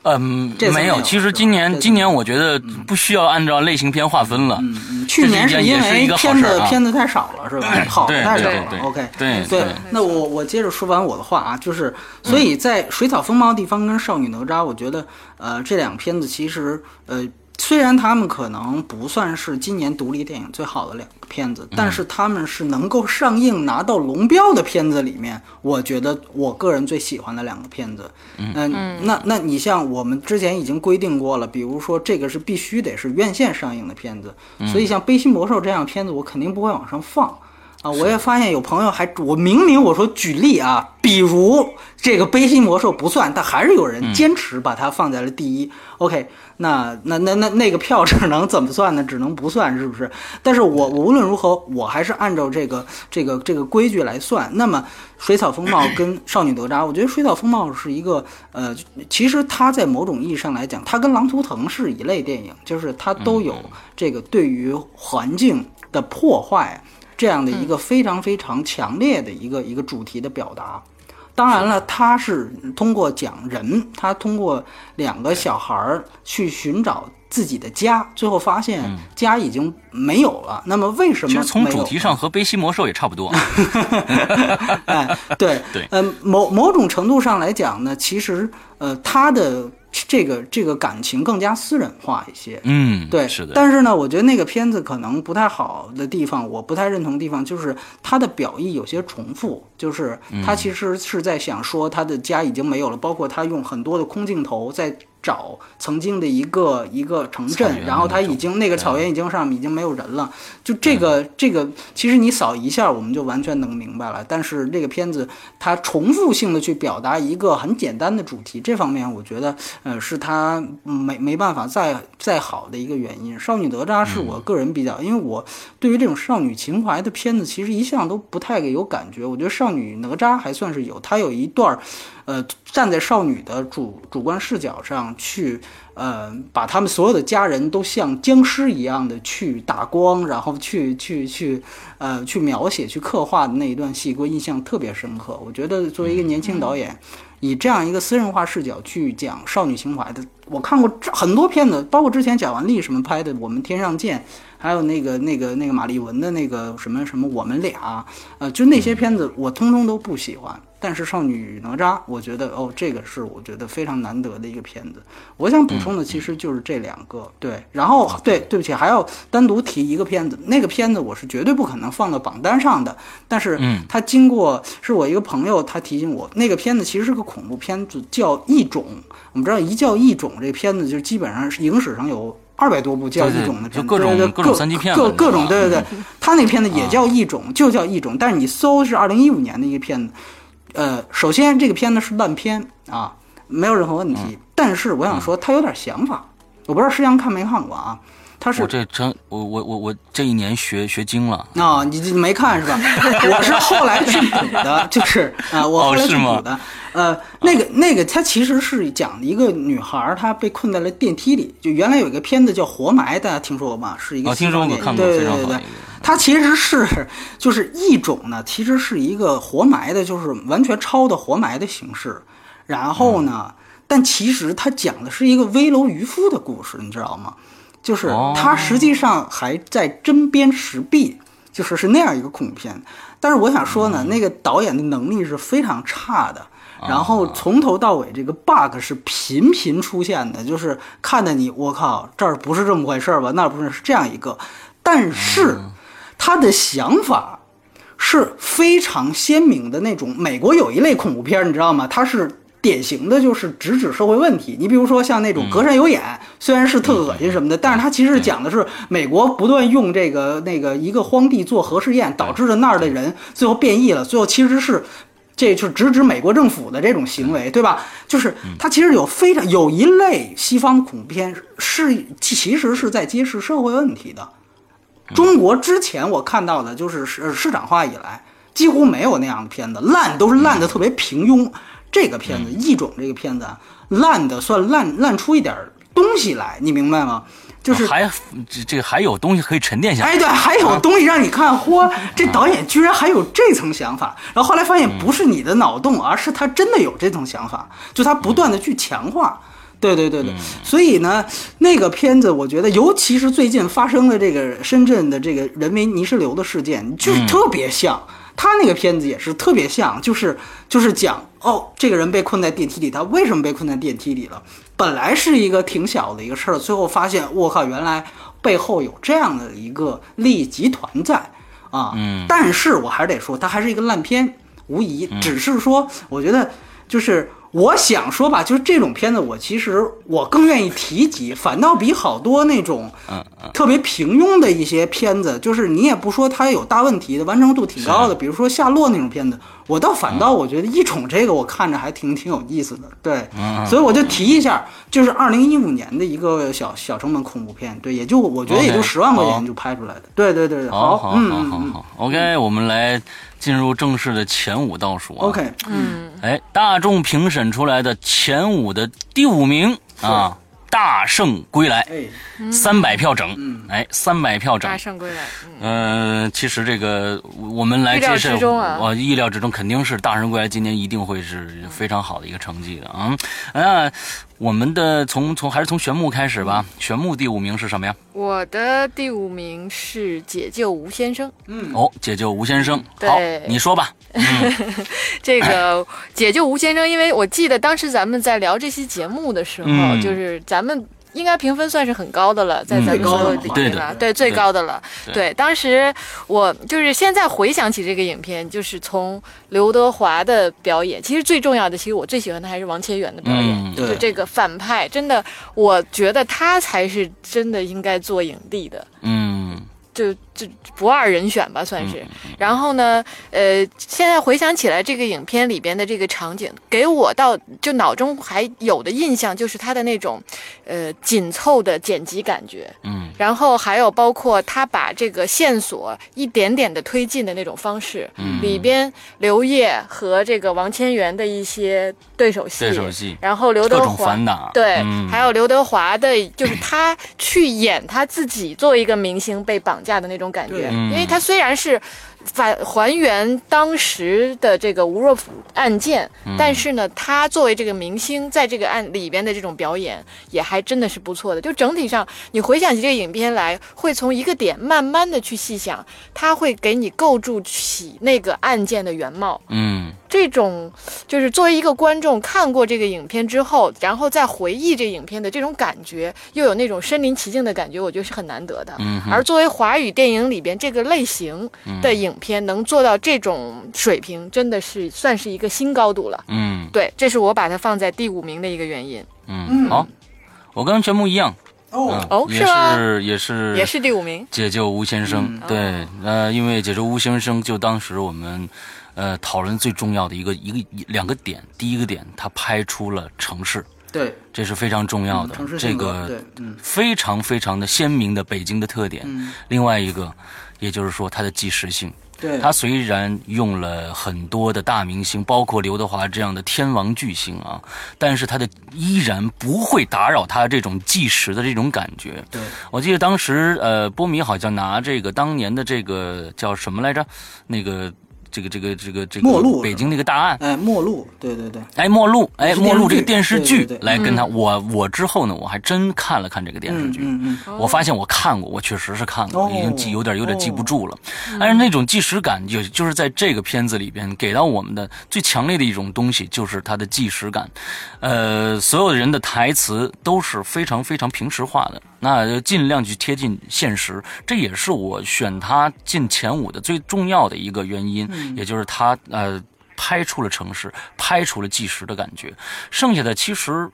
Speaker 1: 嗯，没有。其实今年，今年我觉得不需要按照类型片划分了。
Speaker 2: 嗯嗯。去年是因为片子片子太少了，是吧？好太少了。OK。
Speaker 1: 对
Speaker 2: 对。那我我接着说完我的话啊，就是所以在水草丰茂的地方跟少女哪吒，我觉得呃这两个片子其实呃。虽然他们可能不算是今年独立电影最好的两个片子，但是他们是能够上映拿到龙标的片子里面，我觉得我个人最喜欢的两个片子。嗯，那那你像我们之前已经规定过了，比如说这个是必须得是院线上映的片子，所以像《悲心魔兽》这样的片子，我肯定不会往上放。啊，我也发现有朋友还我明明我说举例啊，比如这个《悲心魔兽》不算，但还是有人坚持把它放在了第一。OK。那那那那那个票只能怎么算呢？只能不算，是不是？但是我无论如何，我还是按照这个这个这个规矩来算。那么，水草风貌跟 少女哪吒，我觉得水草风貌是一个呃，其实它在某种意义上来讲，它跟狼图腾是一类电影，就是它都有这个对于环境的破坏这样的一个非常非常强烈的一个一个主题的表达。当然了，他是通过讲人，他通过两个小孩儿去寻找自己的家，最后发现家已经没有了。那么为什么？其
Speaker 1: 实从主题上和《悲西魔兽》也差不多。
Speaker 2: 哎，对
Speaker 1: 对，
Speaker 2: 呃，某某种程度上来讲呢，其实呃，他的。这个这个感情更加私人化一些，
Speaker 1: 嗯，
Speaker 2: 对，
Speaker 1: 是的。
Speaker 2: 但是呢，我觉得那个片子可能不太好的地方，我不太认同的地方，就是它的表意有些重复，就是他其实是在想说他的家已经没有了，包括他用很多的空镜头在。找曾经的一个一个城镇，然后他已经那个草原已经上已经没有人了。就这个这个，其实你扫一下，我们就完全能明白了。但是这个片子它重复性的去表达一个很简单的主题，这方面我觉得，呃，是它没没办法再再好的一个原因。少女哪吒是我个人比较，因为我对于这种少女情怀的片子，其实一向都不太有感觉。我觉得少女哪吒还算是有，它有一段儿。呃，站在少女的主主观视角上去，呃，把他们所有的家人都像僵尸一样的去打光，然后去去去，呃，去描写、去刻画的那一段戏，给我印象特别深刻。我觉得作为一个年轻导演，以这样一个私人化视角去讲少女情怀的，我看过很多片子，包括之前贾雯丽什么拍的《我们天上见》，还有那个那个那个马丽文的那个什么什么我们俩，呃，就那些片子我通通都不喜欢。但是少女哪吒，我觉得哦，这个是我觉得非常难得的一个片子。我想补充的其实就是这两个，对。然后对，对不起，还要单独提一个片子，那个片子我是绝对不可能放到榜单上的。但是，
Speaker 1: 嗯，
Speaker 2: 他经过是我一个朋友，他提醒我，那个片子其实是个恐怖片子，叫《异种》。我们知道一叫《异种》这片子，就基本上是影史上有二百多部叫异种的片，
Speaker 1: 各种各种三级片，
Speaker 2: 各各种对对对，他那片子也叫异种，就叫异种，但是你搜是二零一五年的一个片子，呃，首先这个片子是烂片啊，没有任何问题，但是我想说他有点想法，我不知道石阳看没看过啊。他是
Speaker 1: 我这真我我我我这一年学学精了
Speaker 2: 啊！你你没看是吧？我是后来去补的，就是啊，我后来去补的。呃，那个那个，它其实是讲一个女孩，她被困在了电梯里。就原来有一个片子叫《活埋》，大家听说过吗？是一个
Speaker 1: 听说过，看
Speaker 2: 过，对对对对。它其实是就是一种呢，其实是一个活埋的，就是完全抄的活埋的形式。然后呢，但其实它讲的是一个危楼渔夫的故事，你知道吗？就是它实际上还在针砭时弊，就是是那样一个恐怖片。但是我想说呢，那个导演的能力是非常差的，然后从头到尾这个 bug 是频频出现的，就是看的你我靠，这儿不是这么回事儿吧？那不是是这样一个。但是他的想法是非常鲜明的那种。美国有一类恐怖片，你知道吗？它是。典型的就是直指社会问题。你比如说像那种隔山有眼，虽然是特恶心什么的，但是它其实讲的是美国不断用这个那个一个荒地做核试验，导致了那儿的人最后变异了。最后其实是，这就是直指美国政府的这种行为，对吧？就是它其实有非常有一类西方恐怖片是其实是在揭示社会问题的。中国之前我看到的就是市市场化以来几乎没有那样的片子，烂都是烂的特别平庸。这个片子《异种》这个片子烂的算烂烂出一点东西来，你明白吗？就是
Speaker 1: 还这这还有东西可以沉淀下来。
Speaker 2: 哎，对，还有东西让你看。嚯，这导演居然还有这层想法。然后后来发现不是你的脑洞，而是他真的有这层想法，就他不断的去强化。对对对对，所以呢，那个片子我觉得，尤其是最近发生的这个深圳的这个人为泥石流的事件，就是特别像。他那个片子也是特别像，就是就是讲哦，这个人被困在电梯里，他为什么被困在电梯里了？本来是一个挺小的一个事儿，最后发现我靠，原来背后有这样的一个利益集团在啊。嗯。但是我还是得说，它还是一个烂片，无疑。只是说，我觉得就是。我想说吧，就是这种片子，我其实我更愿意提及，反倒比好多那种特别平庸的一些片子，就是你也不说它有大问题的，完成度挺高的，比如说夏洛那种片子，我倒反倒我觉得异宠这个我看着还挺挺有意思的，对，所以我就提一下，就是二零一五年的一个小小成本恐怖片，对，也就我觉得也就十万块钱就拍出来的，对对对对，
Speaker 1: 好，好，好，好，好，OK，我们来。进入正式的前五倒数啊
Speaker 2: ，OK，
Speaker 3: 嗯，
Speaker 1: 哎，大众评审出来的前五的第五名啊，《大圣归来》，哎，三百票整，嗯，哎，三百票整，《
Speaker 3: 大圣归来》，
Speaker 1: 嗯，其实这个我们来接受，我意料之中肯定是《大圣归来》今年一定会是非常好的一个成绩的啊，那。我们的从从还是从玄牧开始吧。玄牧第五名是什么呀？
Speaker 3: 我的第五名是解救吴先生。
Speaker 2: 嗯，
Speaker 1: 哦，解救吴先生。好，你说吧。
Speaker 3: 这个解救吴先生，因为我记得当时咱们在聊这期节目的时候，就是咱们。应该评分算是很高的了，在咱们所有里面了，对最高的了。对，当时我就是现在回想起这个影片，就是从刘德华的表演，其实最重要的，其实我最喜欢的还是王千源的表演，就这个反派，真的，我觉得他才是真的应该做影帝的。
Speaker 1: 嗯。
Speaker 3: 就就不二人选吧，算是。然后呢，呃，现在回想起来，这个影片里边的这个场景，给我到就脑中还有的印象就是他的那种，呃，紧凑的剪辑感觉。
Speaker 1: 嗯。
Speaker 3: 然后还有包括他把这个线索一点点的推进的那种方式。
Speaker 1: 嗯。
Speaker 3: 里边刘烨和这个王千源的一些对手戏。
Speaker 1: 对手戏。
Speaker 3: 然后刘德华。对。
Speaker 1: 嗯。
Speaker 3: 还有刘德华的，就是他去演他自己作为一个明星被绑。架的那种感觉，因为它虽然是。反还原当时的这个吴若甫案件，但是呢，他作为这个明星，在这个案里边的这种表演也还真的是不错的。就整体上，你回想起这个影片来，会从一个点慢慢的去细想，他会给你构筑起那个案件的原貌。
Speaker 1: 嗯，
Speaker 3: 这种就是作为一个观众看过这个影片之后，然后再回忆这影片的这种感觉，又有那种身临其境的感觉，我觉得是很难得的。
Speaker 1: 嗯，
Speaker 3: 而作为华语电影里边这个类型的影。片能做到这种水平，真的是算是一个新高度了。
Speaker 1: 嗯，
Speaker 3: 对，这是我把它放在第五名的一个原因。
Speaker 1: 嗯，好，我跟全木一样，
Speaker 2: 哦
Speaker 3: 哦，
Speaker 1: 也
Speaker 3: 吗？
Speaker 1: 是也是
Speaker 3: 也是第五名。
Speaker 1: 解救吴先生，对，呃，因为解救吴先生就当时我们，呃，讨论最重要的一个一个两个点，第一个点，他拍出了城市，
Speaker 2: 对，
Speaker 1: 这是非常重要的，
Speaker 2: 城市
Speaker 1: 这个，
Speaker 2: 嗯
Speaker 1: 非常非常的鲜明的北京的特点。
Speaker 2: 嗯，
Speaker 1: 另外一个，也就是说它的纪实性。
Speaker 2: 对，
Speaker 1: 他虽然用了很多的大明星，包括刘德华这样的天王巨星啊，但是他的依然不会打扰他这种计时的这种感觉。
Speaker 2: 对，
Speaker 1: 我记得当时呃，波米好像拿这个当年的这个叫什么来着？那个这个这个这个这个
Speaker 2: 末路
Speaker 1: 北京那个大案。
Speaker 2: 哎，末路，对对对，
Speaker 1: 哎，末路，哎，
Speaker 2: 是
Speaker 1: 末路这个
Speaker 2: 电
Speaker 1: 电视剧
Speaker 2: 对对对。
Speaker 1: 来跟他，我我之后呢，我还真看了看这个电视
Speaker 2: 嗯
Speaker 1: 剧，
Speaker 2: 嗯。嗯，
Speaker 1: 我发现我看过，我确实是看过，
Speaker 2: 哦。
Speaker 1: 已经记有点有点记不住了。但是那种即时感，就就是在这个片子里边给到我们的最强烈的一种东西，就是它的即时感。呃，所有人的台词都是非常非常平实化的，那尽量去贴近现实，这也是我选它进前五的最重要的一个原因，也就是他呃。拍出了城市，拍出了纪实的感觉，剩下的其实，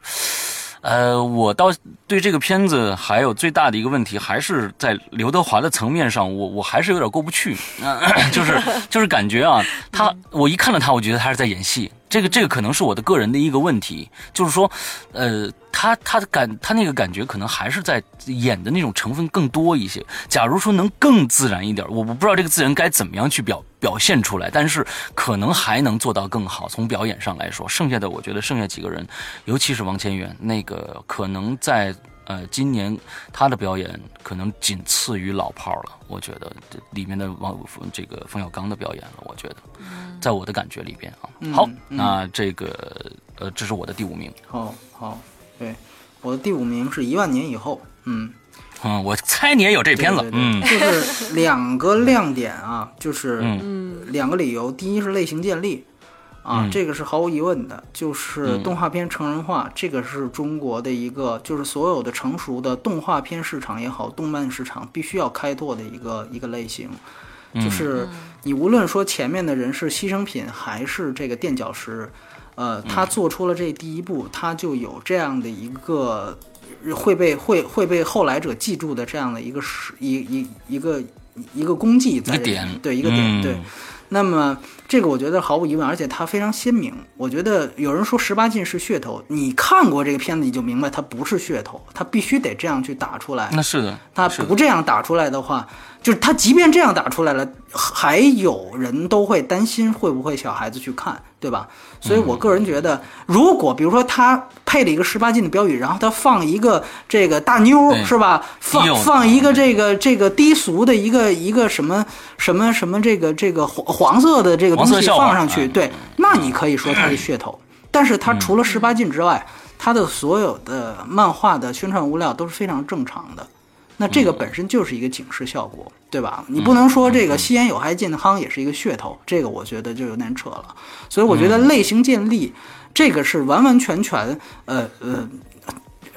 Speaker 1: 呃，我倒对这个片子还有最大的一个问题，还是在刘德华的层面上，我我还是有点过不去，就是就是感觉啊，他我一看到他，我觉得他是在演戏，这个这个可能是我的个人的一个问题，就是说，呃，他他的感他那个感觉可能还是在演的那种成分更多一些。假如说能更自然一点，我我不知道这个自然该怎么样去表表现出来，但是可能还能做到更好。从表演上来说，剩下的我觉得剩下几个人，尤其是王千源，那个可能在呃今年他的表演可能仅次于老炮儿了。我觉得这里面的王这个冯小刚的表演了，我觉得，在我的感觉里边啊，好，那这个呃这是我的第五名。
Speaker 2: 好好，对，我的第五名是一万年以后，嗯。
Speaker 1: 嗯，我猜你也有这片子，
Speaker 2: 对对对
Speaker 1: 嗯
Speaker 2: 就是两个亮点啊，就是
Speaker 1: 嗯
Speaker 2: 两个理由。第一是类型建立啊，
Speaker 1: 嗯
Speaker 2: 这个是毫无疑问的，就是
Speaker 1: 嗯
Speaker 2: 动画片成人化，这个是中国的一个，就是所有的成熟的动画片市场也好，动漫市场必须要开拓的一个一个类型。
Speaker 1: 嗯
Speaker 2: 就是你无论说前面的人是牺牲品还是这个垫脚石，呃，他做出了这第一步，他就有这样的一个会被会会被后来者记住的这样的一个是一一一个一个功绩在对一个点，
Speaker 1: 嗯
Speaker 2: 对。那么这个我觉得毫无疑问，而且它非常鲜明。我觉得有人说十八禁是噱头，你看过这个片子你就明白它不是噱头，它必须得这样去打出来。
Speaker 1: 那是的，它
Speaker 2: 不这样打出来的话，就是它即便这样打出来了，还有人都会担心会不会小孩子去看，对吧？所以我个人觉得，如果比如说他配了一个十八禁的标语，然后他放一个这个大妞是吧？放放一个这个这个低俗的一个一个什么什么什么这个这个黄黄色的这个东西放上去，
Speaker 1: 嗯
Speaker 2: 对，那你可以说它是噱头。但是它除了十八禁之外，它的所有的漫画的宣传物料都是非常正常的。那这个本身就是一个警示效果，对吧？你不能说这个吸烟有害健康也是一个噱头，这个我觉得就有点扯了。所以我觉得类型建立，这个是完完全全，呃呃，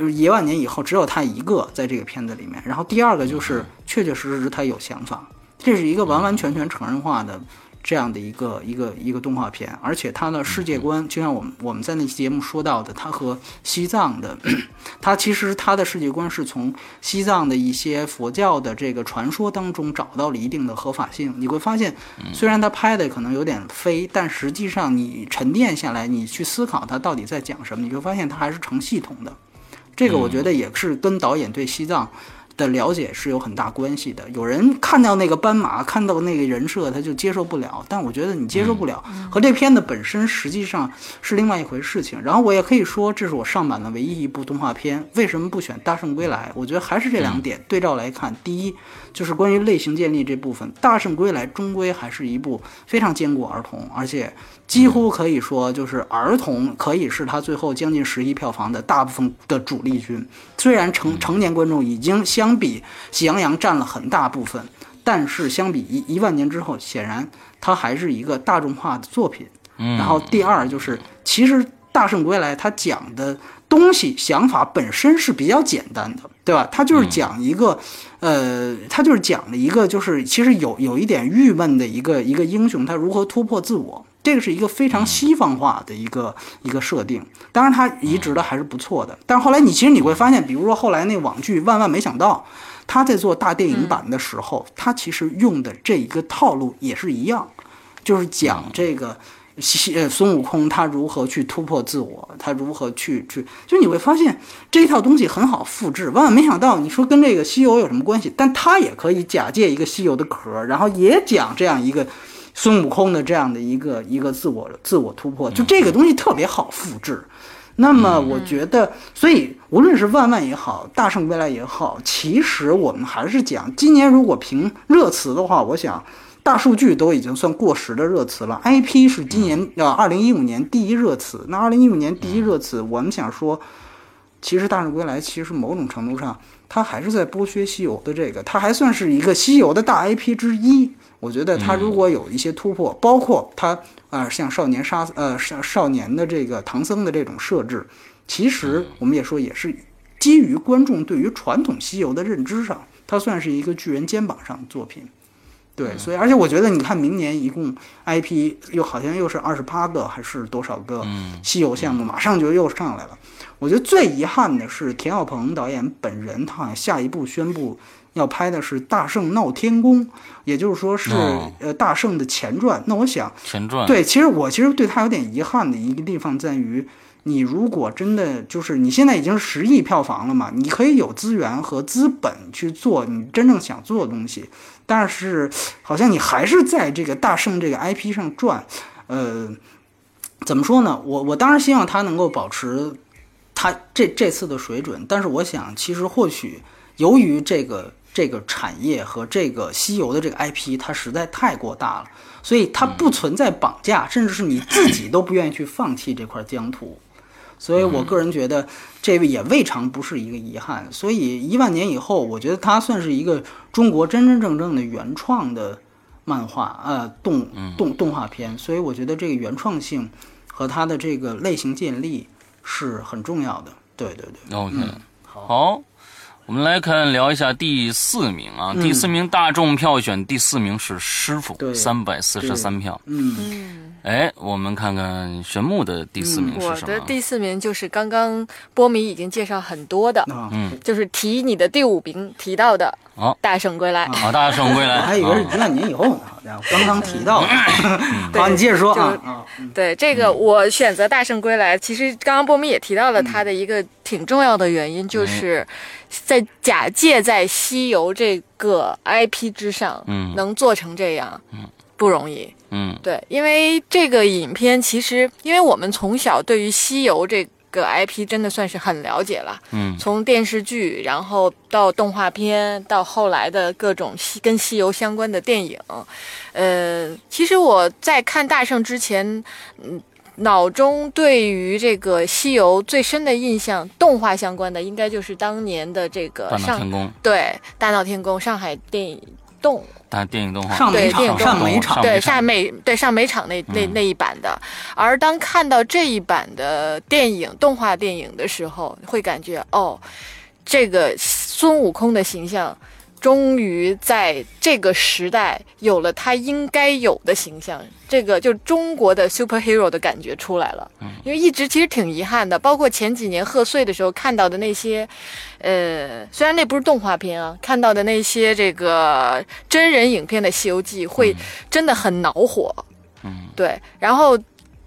Speaker 2: 一万年以后只有他一个在这个片子里面。然后第二个就是确确实实他有想法，这是一个完完全全成人化的。这样的一个一个一个动画片，而且它的世界观，就像我们我们在那期节目说到的，它和西藏的，它其实它的世界观是从西藏的一些佛教的这个传说当中找到了一定的合法性。你会发现，虽然它拍的可能有点飞，但实际上你沉淀下来，你去思考它到底在讲什么，你会发现它还是成系统的。这个我觉得也是跟导演对西藏。的了解是有很大关系的。有人看到那个斑马，看到那个人设，他就接受不了。但我觉得你接受不了，和这片子本身实际上是另外一回事情。然后我也可以说，这是我上版的唯一一部动画片。为什么不选《大圣归来》？我觉得还是这两点对照来看。第一，就是关于类型建立这部分，《大圣归来》终归还是一部非常兼顾儿童，而且几乎可以说就是儿童可以是他最后将近十亿票房的大部分的主力军。虽然成成年观众已经相比《喜羊羊》占了很大部分，但是相比一一万年之后，显然它还是一个大众化的作品。
Speaker 1: 嗯
Speaker 2: 然后第二就是，其实《大圣归来》它讲的东西想法本身是比较简单的，对吧？他就是讲一个，呃，他就是讲了一个就是其实有有一点郁闷的一个一个英雄，他如何突破自我。这个是一个非常西方化的一个一个设定。当然，它移植的还是不错的。但是后来你其实你会发现，比如说后来那网剧《万万没想到》，他在做大电影版的时候，他其实用的这一个套路也是一样，就是讲这个。西呃孙悟空他如何去突破自我，他如何去去，就你会发现这一套东西很好复制。万万没想到，你说跟这个西游有什么关系？但他也可以假借一个西游的壳，然后也讲这样一个孙悟空的这样的一个一个自我自我突破，就这个东西特别好复制。那么我觉得，所以无论是万万也好，大圣归来也好，其实我们还是讲今年如果评热词的话，我想。大数据都已经算过时的热词了，IP 是今年呃二零一五年第一热词。那二零一五年第一热词，我们想说，其实《大圣归来》其实某种程度上，它还是在剥削西游的这个，它还算是一个西游的大 IP 之一。我觉得它如果有一些突破，包括它啊像少年杀呃少少年的这个唐僧的这种设置，其实我们也说也是基于观众对于传统西游的认知上，它算是一个巨人肩膀上的作品。对，所以而且我觉得，你看明年一共 IP 又好像又是二十八个还是多少个西游项目，马上就又上来了。我觉得最遗憾的是田晓鹏导演本人，他好像下一步宣布要拍的是《大圣闹天宫》，也就是说是呃大圣的前传。那我想
Speaker 1: 前传
Speaker 2: 对，其实我其实对他有点遗憾的一个地方在于。你如果真的就是你现在已经十亿票房了嘛，你可以有资源和资本去做你真正想做的东西，但是好像你还是在这个大圣这个 IP 上转，呃，怎么说呢？我我当然希望他能够保持他这这次的水准，但是我想其实或许由于这个这个产业和这个西游的这个 IP 它实在太过大了，所以它不存在绑架，甚至是你自己都不愿意去放弃这块疆土。所以我个人觉得，这也未尝不是一个遗憾。所以一万年以后，我觉得它算是一个中国真真正正的原创的漫画，呃，动动动画片。所以我觉得这个原创性和它的这个类型建立是很重要的。对对对
Speaker 1: ，OK，好。我们来看聊一下第四名啊，第四名大众票选第四名是师傅，三百四十三票。
Speaker 2: 嗯，
Speaker 1: 哎，我们看看玄木的第四名是什么？
Speaker 3: 我的第四名就是刚刚波米已经介绍很多的，嗯，就是提你的第五名提到的。
Speaker 1: 哦，
Speaker 3: 大圣归来。
Speaker 1: 好，大圣归来。
Speaker 2: 我还以为是一万年以后呢，好家伙刚刚提到的。好，你接着说啊。
Speaker 3: 对这个，我选择大圣归来，其实刚刚波米也提到了他的一个挺重要的原因，就是在假借在西游这个 IP 之上，嗯，能做成这样，嗯，不容易。
Speaker 1: 嗯，
Speaker 3: 对，因为这个影片其实，因为我们从小对于西游这。个 IP 真的算是很了解了，
Speaker 1: 嗯，
Speaker 3: 从电视剧，然后到动画片，到后来的各种西跟西游相关的电影，呃，其实我在看大圣之前，嗯，脑中对于这个西游最深的印象，动画相关的应该就是当年的这个
Speaker 1: 上
Speaker 3: 对大闹天宫上海电影动。
Speaker 1: 但电影动画
Speaker 2: 上美场，上美
Speaker 1: 场，
Speaker 3: 对上美对上美场那那那一版的，而当看到这一版的电影动画电影的时候，会感觉哦，这个孙悟空的形象。终于在这个时代有了他应该有的形象，这个就中国的 superhero 的感觉出来了。因为一直其实挺遗憾的，包括前几年贺岁的时候看到的那些，呃，虽然那不是动画片啊，看到的那些这个真人影片的《西游记》会真的很恼火。
Speaker 1: 嗯，
Speaker 3: 对。然后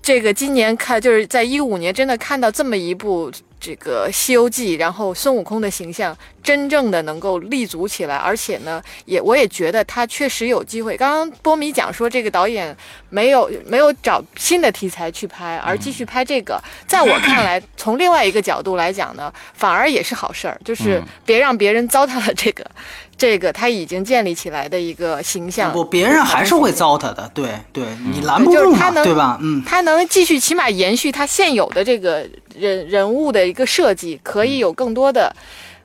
Speaker 3: 这个今年看，就是在一五年真的看到这么一部。这个《西游记》，然后孙悟空的形象真正的能够立足起来，而且呢，也我也觉得他确实有机会。刚刚波米讲说，这个导演没有没有找新的题材去拍，而继续拍这个，在我看来，从另外一个角度来讲呢，反而也是好事儿，就是别让别人糟蹋了这个。这个他已经建立起来的一个形象，
Speaker 2: 不，别人还是会糟蹋的。对，对你拦不住
Speaker 3: 他，
Speaker 2: 对吧？嗯，
Speaker 3: 他能继续，起码延续他现有的这个人人物的一个设计，可以有更多的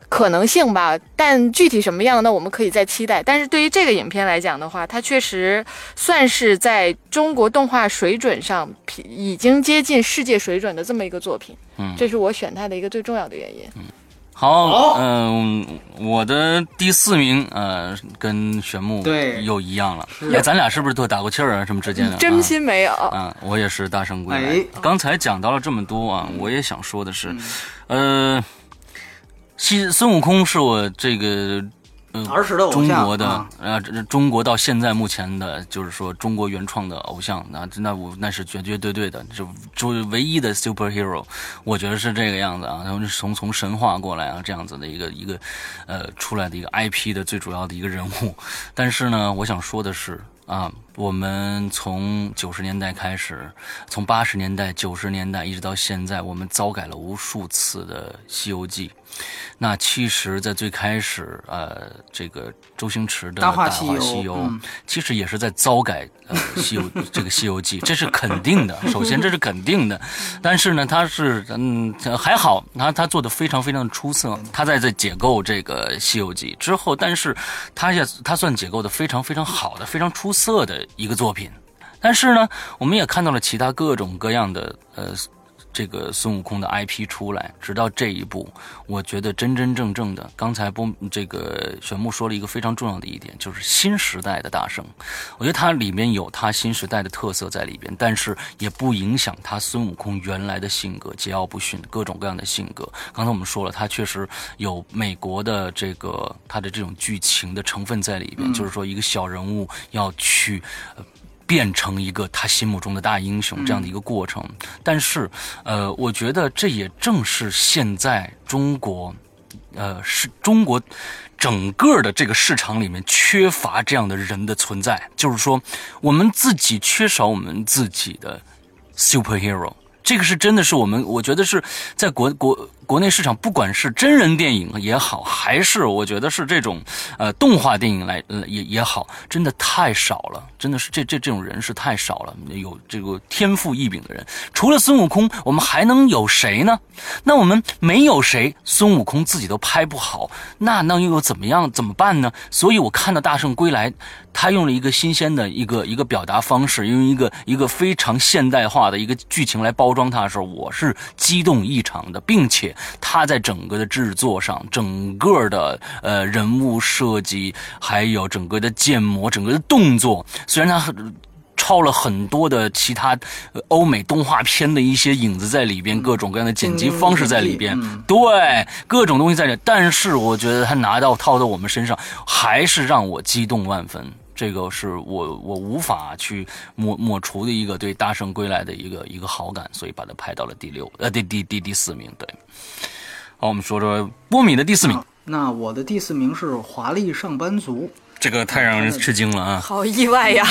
Speaker 3: 可能性吧。但具体什么样，那我们可以再期待。但是对于这个影片来讲的话，它确实算是在中国动画水准上已经接近世界水准的这么一个作品。
Speaker 1: 嗯，
Speaker 3: 这是我选它的一个最重要的原因。
Speaker 1: 嗯。好，嗯，我的第四名，呃，跟玄木
Speaker 2: 对
Speaker 1: 又一样了。哎，咱俩是不是都打过气儿啊？什么之间的？
Speaker 3: 真心没有。
Speaker 1: 嗯，我也是大圣归来。刚才讲到了这么多啊，我也想说的是，呃，西孙悟空是我这个。
Speaker 2: 嗯，儿时的
Speaker 1: 中国的呃，中国到现在目前的，就是说中国原创的偶像，那那我那是绝绝对对的，就就唯一的 superhero，我觉得是这个样子啊，他们从从神话过来啊，这样子的一个一个呃出来的一个 IP 的最主要的一个人物。但是呢，我想说的是啊，我们从九十年代开始，从八十年代、九十年代一直到现在，我们糟改了无数次的《西游记》。那其实，在最开始，呃，这个周星驰的《大话西游》，其实也是在糟改呃《西游》这个《西游记》，这是肯定的。首先，这是肯定的。但是呢，他是嗯还好，他他做的非常非常的出色。他在这解构这个《西游记》之后，但是他也他算解构的非常非常好的、非常出色的一个作品。但是呢，我们也看到了其他各种各样的呃。这个孙悟空的 IP 出来，直到这一步，我觉得真真正正的，刚才不这个玄牧说了一个非常重要的一点，就是新时代的大圣。我觉得它里面有它新时代的特色在里边，但是也不影响他孙悟空原来的性格，桀骜不驯，各种各样的性格。刚才我们说了，他确实有美国的这个他的这种剧情的成分在里边，就是说一个小人物要去。变成一个他心目中的大英雄这样的一个过程，但是，呃，我觉得这也正是现在中国，呃，是中国整个的这个市场里面缺乏这样的人的存在，就是说，我们自己缺少我们自己的 superhero，这个是真的是我们，我觉得是在国国。国内市场，不管是真人电影也好，还是我觉得是这种呃动画电影来也也好，真的太少了，真的是这这这种人是太少了。有这个天赋异禀的人，除了孙悟空，我们还能有谁呢？那我们没有谁，孙悟空自己都拍不好，那那又怎么样？怎么办呢？所以我看到《大圣归来》，他用了一个新鲜的一个一个表达方式，用一个一个非常现代化的一个剧情来包装它的时候，我是激动异常的，并且。他在整个的制作上，整个的呃人物设计，还有整个的建模，整个的动作，虽然他抄了很多的其他欧美动画片的一些影子在里边，各种各样的剪辑方式在里边，对各种东西在里，但是我觉得他拿到套到我们身上，还是让我激动万分。这个是我我无法去抹抹除的一个对《大圣归来》的一个一个好感，所以把它排到了第六呃第第第第四名。对，好，我们说说波米的第四名。
Speaker 2: 那我的第四名是《华丽上班族》。
Speaker 1: 这个太让人吃惊了啊！
Speaker 3: 好意外呀！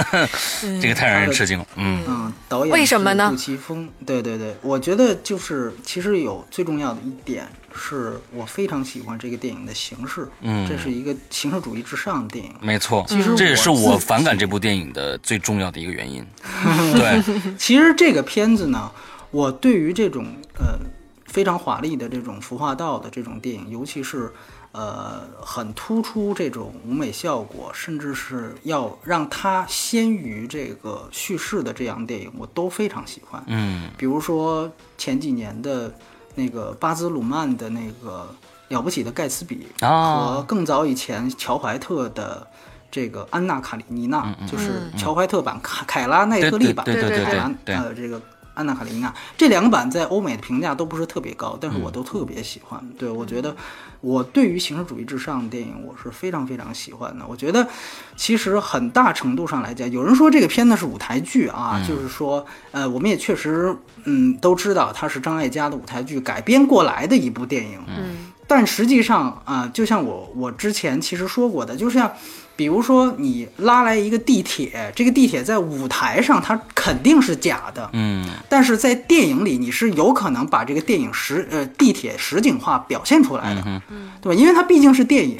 Speaker 1: 这个太让人吃惊了。
Speaker 2: 嗯嗯，导演
Speaker 3: 为什么呢？
Speaker 2: 杜琪峰。对对对，我觉得就是其实有最重要的一点。是我非常喜欢这个电影的形式，嗯，这是一个形式主义至上的电影，
Speaker 1: 没错。
Speaker 2: 其实
Speaker 1: 这也是我反感这部电影的最重要的一个原因。对，
Speaker 2: 其实这个片子呢，我对于这种呃非常华丽的这种服化道的这种电影，尤其是呃很突出这种舞美效果，甚至是要让它先于这个叙事的这样电影，我都非常喜欢。
Speaker 1: 嗯，
Speaker 2: 比如说前几年的。那个巴兹鲁曼的那个了不起的盖茨比，和更早以前乔怀特的这个安娜卡列尼娜，就是乔怀特版凯凯拉奈特利版，
Speaker 1: 对对对
Speaker 2: 对，呃，这个安娜卡列尼娜这两个版在欧美的评价都不是特别高，但是我都特别喜欢。对我觉得，我对于形式主义至上的电影，我是非常非常喜欢的。我觉得，其实很大程度上来讲，有人说这个片子是舞台剧啊，就是说，呃，我们也确实。嗯，都知道它是张艾嘉的舞台剧改编过来的一部电影。
Speaker 3: 嗯，
Speaker 2: 但实际上啊，就像我我之前其实说过的，就像比如说你拉来一个地铁，这个地铁在舞台上它肯定是假的。
Speaker 1: 嗯，
Speaker 2: 但是在电影里你是有可能把这个电影实呃地铁实景化表现出来的，嗯对吧？因为它毕竟是电影。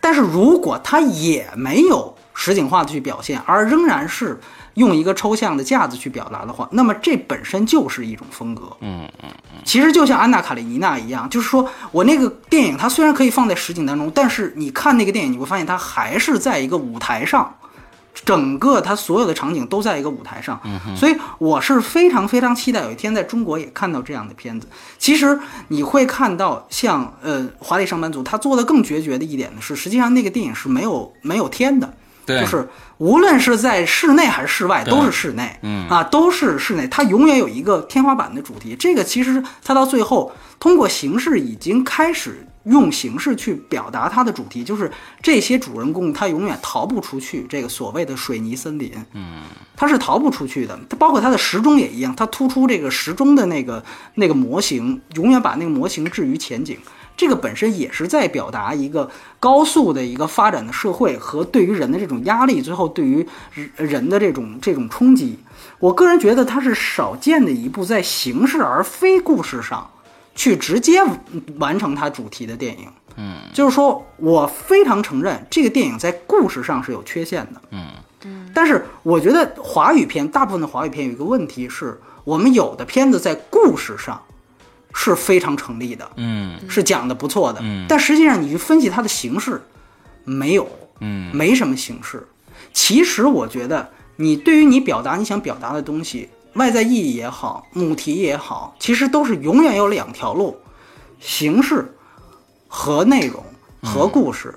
Speaker 2: 但是如果它也没有实景化的去表现，而仍然是。用一个抽象的架子去表达的话，那么这本身就是一种风格。
Speaker 1: 嗯嗯嗯，
Speaker 2: 其实就像安娜卡列尼娜一样，就是说我那个电影，它虽然可以放在实景当中，但是你看那个电影，你会发现它还是在一个舞台上整个它所有的场景都在一个舞台上，所以我是非常非常期待有一天在中国也看到这样的片子。其实你会看到，像呃《华丽上班族》，他做的更决绝的一点呢是，实际上那个电影是没有没有天的，就是无论是在室内还是室外，都是室内，
Speaker 1: 嗯
Speaker 2: 啊，都是室内，它永远有一个天花板的主题。这个其实它到最后通过形式已经开始。用形式去表达它的主题，就是这些主人公他永远逃不出去这个所谓的水泥森林，
Speaker 1: 嗯，
Speaker 2: 他是逃不出去的。它包括它的时钟也一样，它突出这个时钟的那个那个模型，永远把那个模型置于前景。这个本身也是在表达一个高速的一个发展的社会和对于人的这种压力，最后对于人的这种这种冲击。我个人觉得它是少见的一部在形式而非故事上。去直接完成它主题的电影，
Speaker 1: 嗯，
Speaker 2: 就是说我非常承认这个电影在故事上是有缺陷的，
Speaker 1: 嗯
Speaker 3: 嗯，
Speaker 2: 但是我觉得华语片大部分的华语片有一个问题是，我们有的片子在故事上是非常成立的，
Speaker 1: 嗯，
Speaker 2: 是讲的不错的，
Speaker 1: 嗯，
Speaker 2: 但实际上你去分析它的形式，没有，
Speaker 1: 嗯，
Speaker 2: 没什么形式。其实我觉得你对于你表达你想表达的东西。外在意义也好，母题也好，其实都是永远有两条路，形式和内容和故事。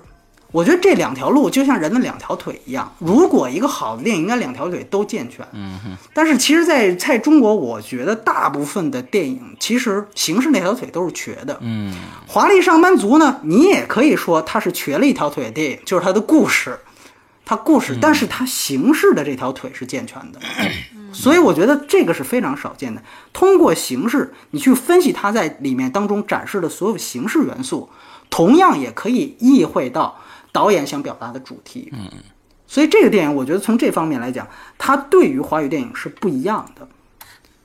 Speaker 2: 我觉得这两条路就像人的两条腿一样。如果一个好的电影，应该两条腿都健全。
Speaker 1: 嗯。
Speaker 2: 但是其实，在在中国，我觉得大部分的电影其实形式那条腿都是瘸的。
Speaker 1: 嗯。
Speaker 2: 华丽上班族呢，你也可以说它是瘸了一条腿的电影，就是它的故事，它故事，但是它形式的这条腿是健全的。所以我觉得这个是非常少见的。通过形式，你去分析它在里面当中展示的所有形式元素，同样也可以意会到导演想表达的主题。
Speaker 1: 嗯，
Speaker 2: 所以这个电影，我觉得从这方面来讲，它对于华语电影是不一样的。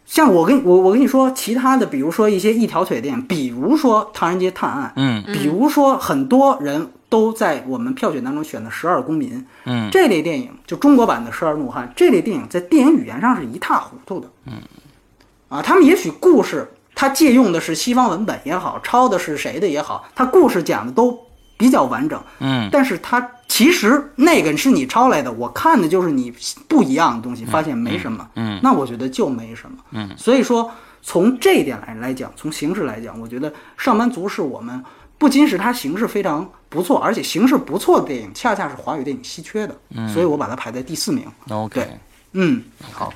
Speaker 2: 像我跟我我跟你说，其他的，比如说一些一条腿电影，比如说《唐人街探案》，
Speaker 1: 嗯，
Speaker 2: 比如说很多人都在我们票选当中选的《十二公民》，
Speaker 1: 嗯，
Speaker 2: 这类电影就中国版的《十二怒汉》，这类电影在电影语言上是一塌糊涂的，
Speaker 1: 嗯，
Speaker 2: 啊，他们也许故事他借用的是西方文本也好，抄的是谁的也好，他故事讲的都比较完整，
Speaker 1: 嗯，
Speaker 2: 但是它。其实那个是你抄来的，我看的就是你不一样的东西，发现没什么，
Speaker 1: 嗯，
Speaker 2: 那我觉得就没什么，
Speaker 1: 嗯，
Speaker 2: 所以说从这一点来来讲，从形式来讲，我觉得上班族是我们不仅是它形式非常不错，而且形式不错的电影，恰恰是华语电影稀缺的，
Speaker 1: 嗯，
Speaker 2: 所以我把它排在第四名。
Speaker 1: OK，
Speaker 2: 嗯，好，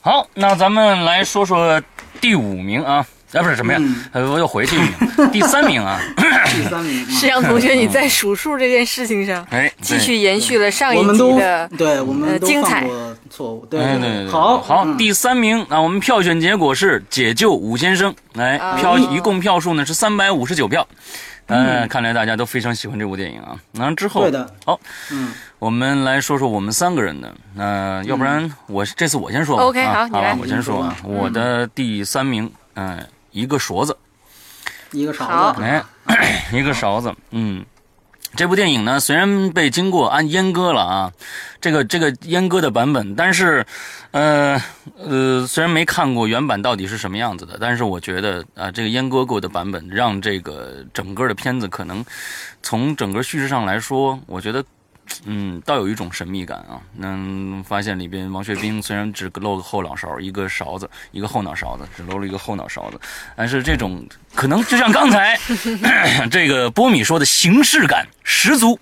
Speaker 1: 好，那咱们来说说第五名啊。啊，不是什么呀？呃，我又回去一名，第三名啊。
Speaker 2: 第三名。
Speaker 3: 石阳同学，你在数数这件事情上，
Speaker 1: 哎，
Speaker 3: 继续延续了上一
Speaker 2: 集
Speaker 3: 的，
Speaker 2: 对我们
Speaker 3: 精彩
Speaker 2: 错误。对
Speaker 1: 对对，
Speaker 2: 好
Speaker 1: 好，第三名啊，我们票选结果是《解救武先生》，来票一共票数呢是三百五十九票。嗯，看来大家都非常喜欢这部电影啊。那之后，
Speaker 2: 对的，
Speaker 1: 好，
Speaker 2: 嗯，
Speaker 1: 我们来说说我们三个人的。那要不然我这次我先说。
Speaker 3: OK，
Speaker 1: 好，
Speaker 3: 你来，
Speaker 1: 我先说啊。我的第三名，嗯，一个勺子。
Speaker 2: 一个勺
Speaker 3: 子，
Speaker 1: 哎，一个勺子，嗯，这部电影呢，虽然被经过按阉割了啊，这个这个阉割的版本，但是，呃呃，虽然没看过原版到底是什么样子的，但是我觉得啊，这个阉割过的版本让这个整个的片子可能从整个叙事上来说，我觉得。嗯，倒有一种神秘感啊！能发现里边王学兵虽然只露个后脑勺，一个勺子，一个后脑勺子，只露了一个后脑勺子，但是这种可能就像刚才 这个波米说的形式感十足，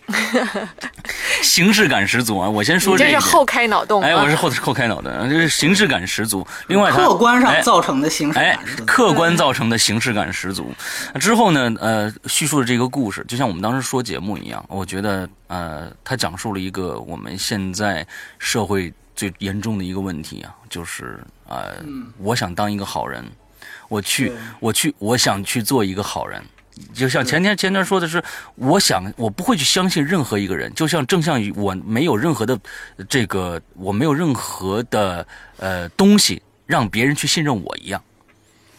Speaker 1: 形式感十足啊！我先说
Speaker 3: 这是后开脑洞，
Speaker 1: 哎，我是后后开脑洞，这是形式感十足。另外，
Speaker 2: 客观上造成的形式
Speaker 1: 感，哎，客观造成的形式感十足。之后呢，呃，叙述的这个故事，就像我们当时说节目一样，我觉得，呃，他讲述了一个我们现在社会最严重的一个问题啊，就是呃，我想当一个好人，我去，我去，我想去做一个好人。就像前天前天说的是，我想我不会去相信任何一个人，就像正像我没有任何的这个，我没有任何的呃东西让别人去信任我一样。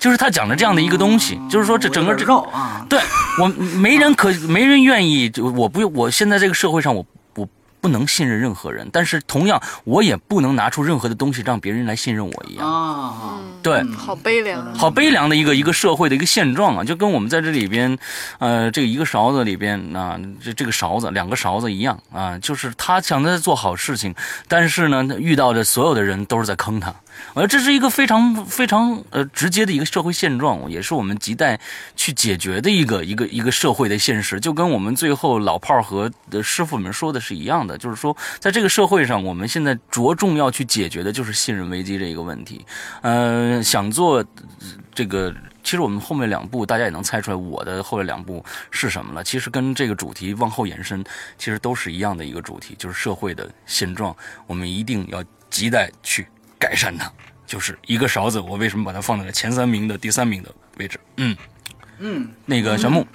Speaker 1: 就是他讲的这样的一个东西，就是说这整个这
Speaker 2: 啊，
Speaker 1: 对我没人可 没人愿意，就我不我现在这个社会上我我不能信任任何人，但是同样我也不能拿出任何的东西让别人来信任我一样。
Speaker 2: 啊，
Speaker 1: 对，
Speaker 3: 好悲凉，
Speaker 1: 好悲凉的一个一个社会的一个现状啊，就跟我们在这里边，呃，这个一个勺子里边啊，这这个勺子两个勺子一样啊，就是他想在做好事情，但是呢，遇到的所有的人都是在坑他。我觉得这是一个非常非常呃直接的一个社会现状，也是我们亟待去解决的一个一个一个社会的现实。就跟我们最后老炮儿和师傅们说的是一样的，就是说，在这个社会上，我们现在着重要去解决的就是信任危机这一个问题。呃，想做这个，其实我们后面两步大家也能猜出来，我的后面两步是什么了。其实跟这个主题往后延伸，其实都是一样的一个主题，就是社会的现状，我们一定要亟待去。改善它，就是一个勺子。我为什么把它放在了前三名的第三名的位置？嗯
Speaker 2: 嗯，
Speaker 1: 那个小木，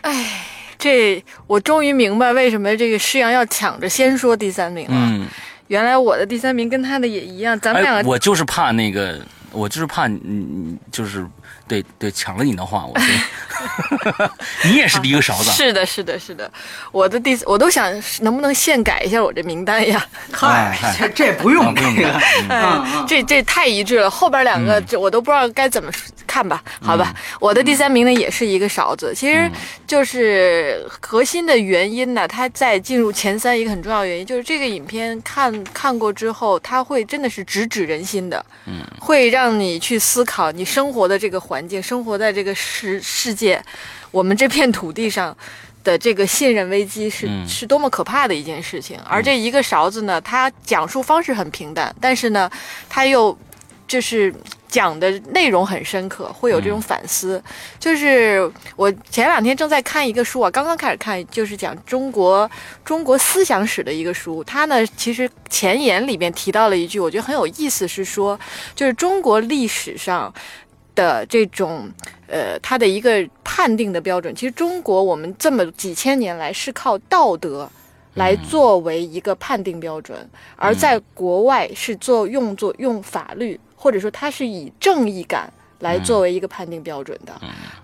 Speaker 3: 哎，这我终于明白为什么这个诗阳要抢着先说第三名了。
Speaker 1: 嗯，
Speaker 3: 原来我的第三名跟他的也一样，咱们两个，
Speaker 1: 我就是怕那个，我就是怕你，你就是。对对，抢了你的话，我 你也是第一个勺子。
Speaker 3: 是的，是的，是的，我的第我都想能不能现改一下我这名单呀？
Speaker 2: 嗨，这这不用
Speaker 1: 不用
Speaker 3: 嗯，这这太一致了，后边两个这我都不知道该怎么看吧？好吧，我的第三名呢也是一个勺子，其实就是核心的原因呢，它在进入前三一个很重要原因就是这个影片看看过之后，它会真的是直指人心的，
Speaker 1: 嗯，
Speaker 3: 会让你去思考你生活的这个环。环境生活在这个世世界，我们这片土地上的这个信任危机是是多么可怕的一件事情。而这一个勺子呢，它讲述方式很平淡，但是呢，它又就是讲的内容很深刻，会有这种反思。就是我前两天正在看一个书啊，刚刚开始看，就是讲中国中国思想史的一个书。它呢，其实前言里面提到了一句，我觉得很有意思，是说就是中国历史上。的这种，呃，它的一个判定的标准，其实中国我们这么几千年来是靠道德来作为一个判定标准，而在国外是做用作用法律，或者说它是以正义感来作为一个判定标准的。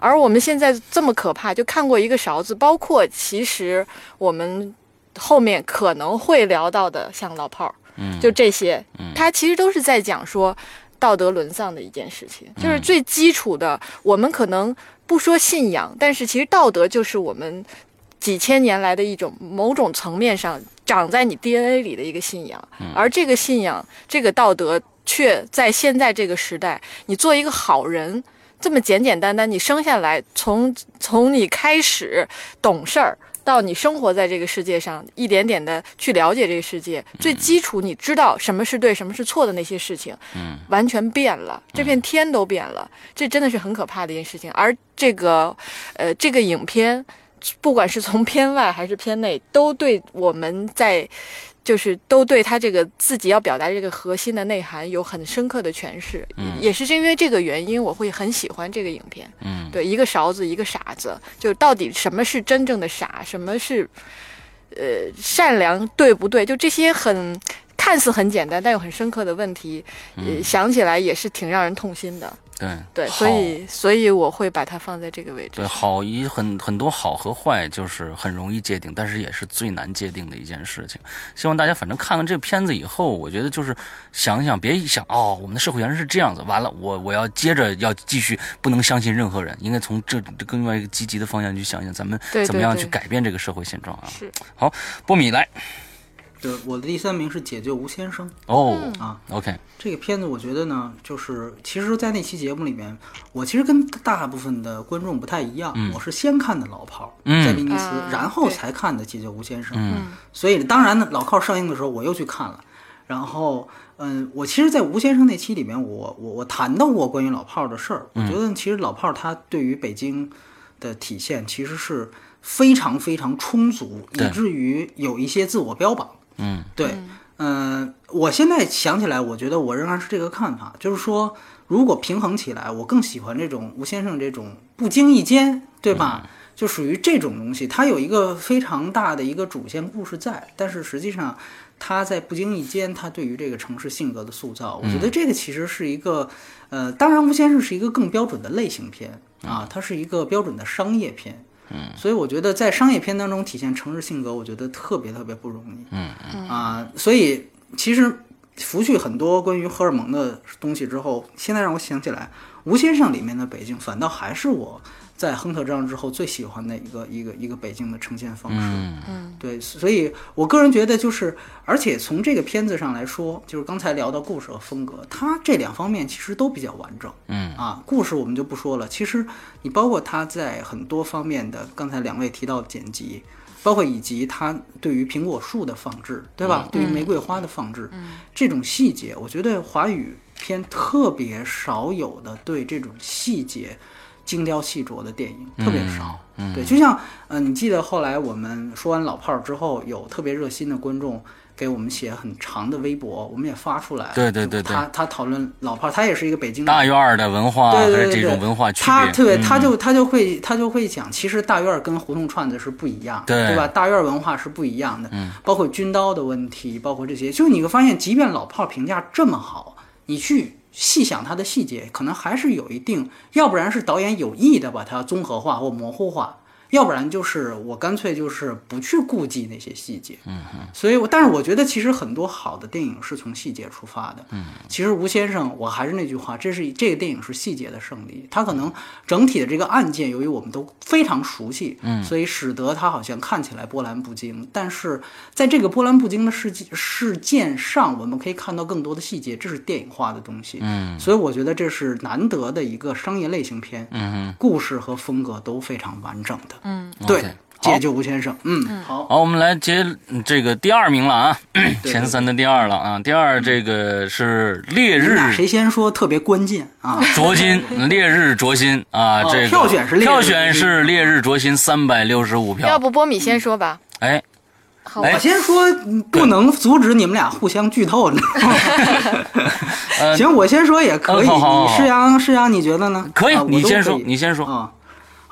Speaker 3: 而我们现在这么可怕，就看过一个勺子，包括其实我们后面可能会聊到的，像老炮儿，嗯就这些，它其实都是在讲说。道德沦丧的一件事情，就是最基础的。我们可能不说信仰，但是其实道德就是我们几千年来的一种某种层面上长在你 DNA 里的一个信仰。而这个信仰，这个道德，却在现在这个时代，你做一个好人，这么简简单单，你生下来，从从你开始懂事儿。到你生活在这个世界上，一点点的去了解这个世界，最基础你知道什么是对，什么是错的那些事情，
Speaker 1: 嗯，
Speaker 3: 完全变了，这片天都变了，这真的是很可怕的一件事情。而这个，呃，这个影片，不管是从片外还是片内，都对我们在。就是都对他这个自己要表达这个核心的内涵有很深刻的诠释，也是因为这个原因，我会很喜欢这个影片。
Speaker 1: 嗯，
Speaker 3: 对，一个勺子，一个傻子，就到底什么是真正的傻，什么是，呃，善良，对不对？就这些很看似很简单但又很深刻的问题，呃，想起来也是挺让人痛心的。
Speaker 1: 对
Speaker 3: 对，所以所以我会把它放在这个位置。
Speaker 1: 对，好一很很多好和坏就是很容易界定，但是也是最难界定的一件事情。希望大家反正看了这个片子以后，我觉得就是想想，别一想哦，我们的社会原来是这样子，完了我我要接着要继续不能相信任何人，应该从这更另外一个积极的方向去想想，咱们怎么样去改变这个社会现状啊？
Speaker 3: 是
Speaker 1: 好，波米来。
Speaker 2: 对，我的第三名是《解救吴先生》
Speaker 1: 哦
Speaker 2: 啊
Speaker 1: ，OK，
Speaker 2: 这个片子我觉得呢，就是其实，在那期节目里面，我其实跟大部分的观众不太一样，我是先看的《老炮儿》在威尼斯，然后才看的《解救吴先生》。
Speaker 1: 嗯，
Speaker 2: 所以当然呢，《老炮儿》上映的时候我又去看了，然后嗯，我其实，在吴先生那期里面，我我我谈到过关于《老炮儿》的事儿，我觉得其实《老炮儿》他对于北京的体现其实是非常非常充足，以至于有一些自我标榜。
Speaker 1: 嗯，
Speaker 2: 对，嗯，我现在想起来，我觉得我仍然是这个看法，就是说，如果平衡起来，我更喜欢这种吴先生这种不经意间，对吧？就属于这种东西，它有一个非常大的一个主线故事在，但是实际上，他在不经意间，他对于这个城市性格的塑造，我觉得这个其实是一个，呃，当然吴先生是一个更标准的类型片啊，它是一个标准的商业片。嗯，所以我觉得在商业片当中体现城市性格，我觉得特别特别不容易。
Speaker 1: 嗯
Speaker 2: 嗯啊，所以其实拂去很多关于荷尔蒙的东西之后，现在让我想起来，吴先生里面的北京，反倒还是我。在亨特这样之后，最喜欢的一个一个一个北京的呈现方式，
Speaker 3: 嗯，
Speaker 2: 对，所以我个人觉得就是，而且从这个片子上来说，就是刚才聊到故事和风格，它这两方面其实都比较完整，
Speaker 1: 嗯。
Speaker 2: 啊，故事我们就不说了，其实你包括它在很多方面的，刚才两位提到剪辑，包括以及它对于苹果树的放置，对吧？对于玫瑰花的放置，这种细节，我觉得华语片特别少有的对这种细节。精雕细琢的电影特别少，对，就像，嗯，你记得后来我们说完老炮儿之后，有特别热心的观众给我们写很长的微博，我们也发出来。
Speaker 1: 对对对对。
Speaker 2: 他他讨论老炮儿，他也是一个北京
Speaker 1: 大院儿的文化，
Speaker 2: 对对对
Speaker 1: 这种文化区
Speaker 2: 别。他对，他就他就会他就会讲，其实大院儿跟胡同串子是不一样，对吧？大院儿文化是不一样的，包括军刀的问题，包括这些，就你会发现，即便老炮儿评价这么好，你去。细想它的细节，可能还是有一定，要不然是导演有意的把它综合化或模糊化。要不然就是我干脆就是不去顾忌那些细节，
Speaker 1: 嗯哼，
Speaker 2: 所以，我但是我觉得其实很多好的电影是从细节出发的，
Speaker 1: 嗯，
Speaker 2: 其实吴先生，我还是那句话，这是这个电影是细节的胜利，他可能整体的这个案件，由于我们都非常熟悉，
Speaker 1: 嗯，
Speaker 2: 所以使得他好像看起来波澜不惊，但是在这个波澜不惊的事件事件上，我们可以看到更多的细节，这是电影化的东西，
Speaker 1: 嗯，
Speaker 2: 所以我觉得这是难得的一个商业类型片，
Speaker 1: 嗯哼，
Speaker 2: 故事和风格都非常完整的。
Speaker 3: 嗯，
Speaker 2: 对，解救吴先生。嗯，好，
Speaker 1: 好，我们来接这个第二名了啊，前三的第二了啊。第二这个是烈日，
Speaker 2: 谁先说特别关键啊？
Speaker 1: 灼心，烈日灼心啊，这个
Speaker 2: 票选是
Speaker 1: 票选是烈日灼心三百六十五票。
Speaker 3: 要不波米先说吧？
Speaker 1: 哎，
Speaker 2: 我先说，不能阻止你们俩互相剧透，你知道吗？行，我先说也可以。施阳，施阳，你觉得呢？
Speaker 1: 可
Speaker 2: 以，
Speaker 1: 你先说，你先说
Speaker 2: 啊。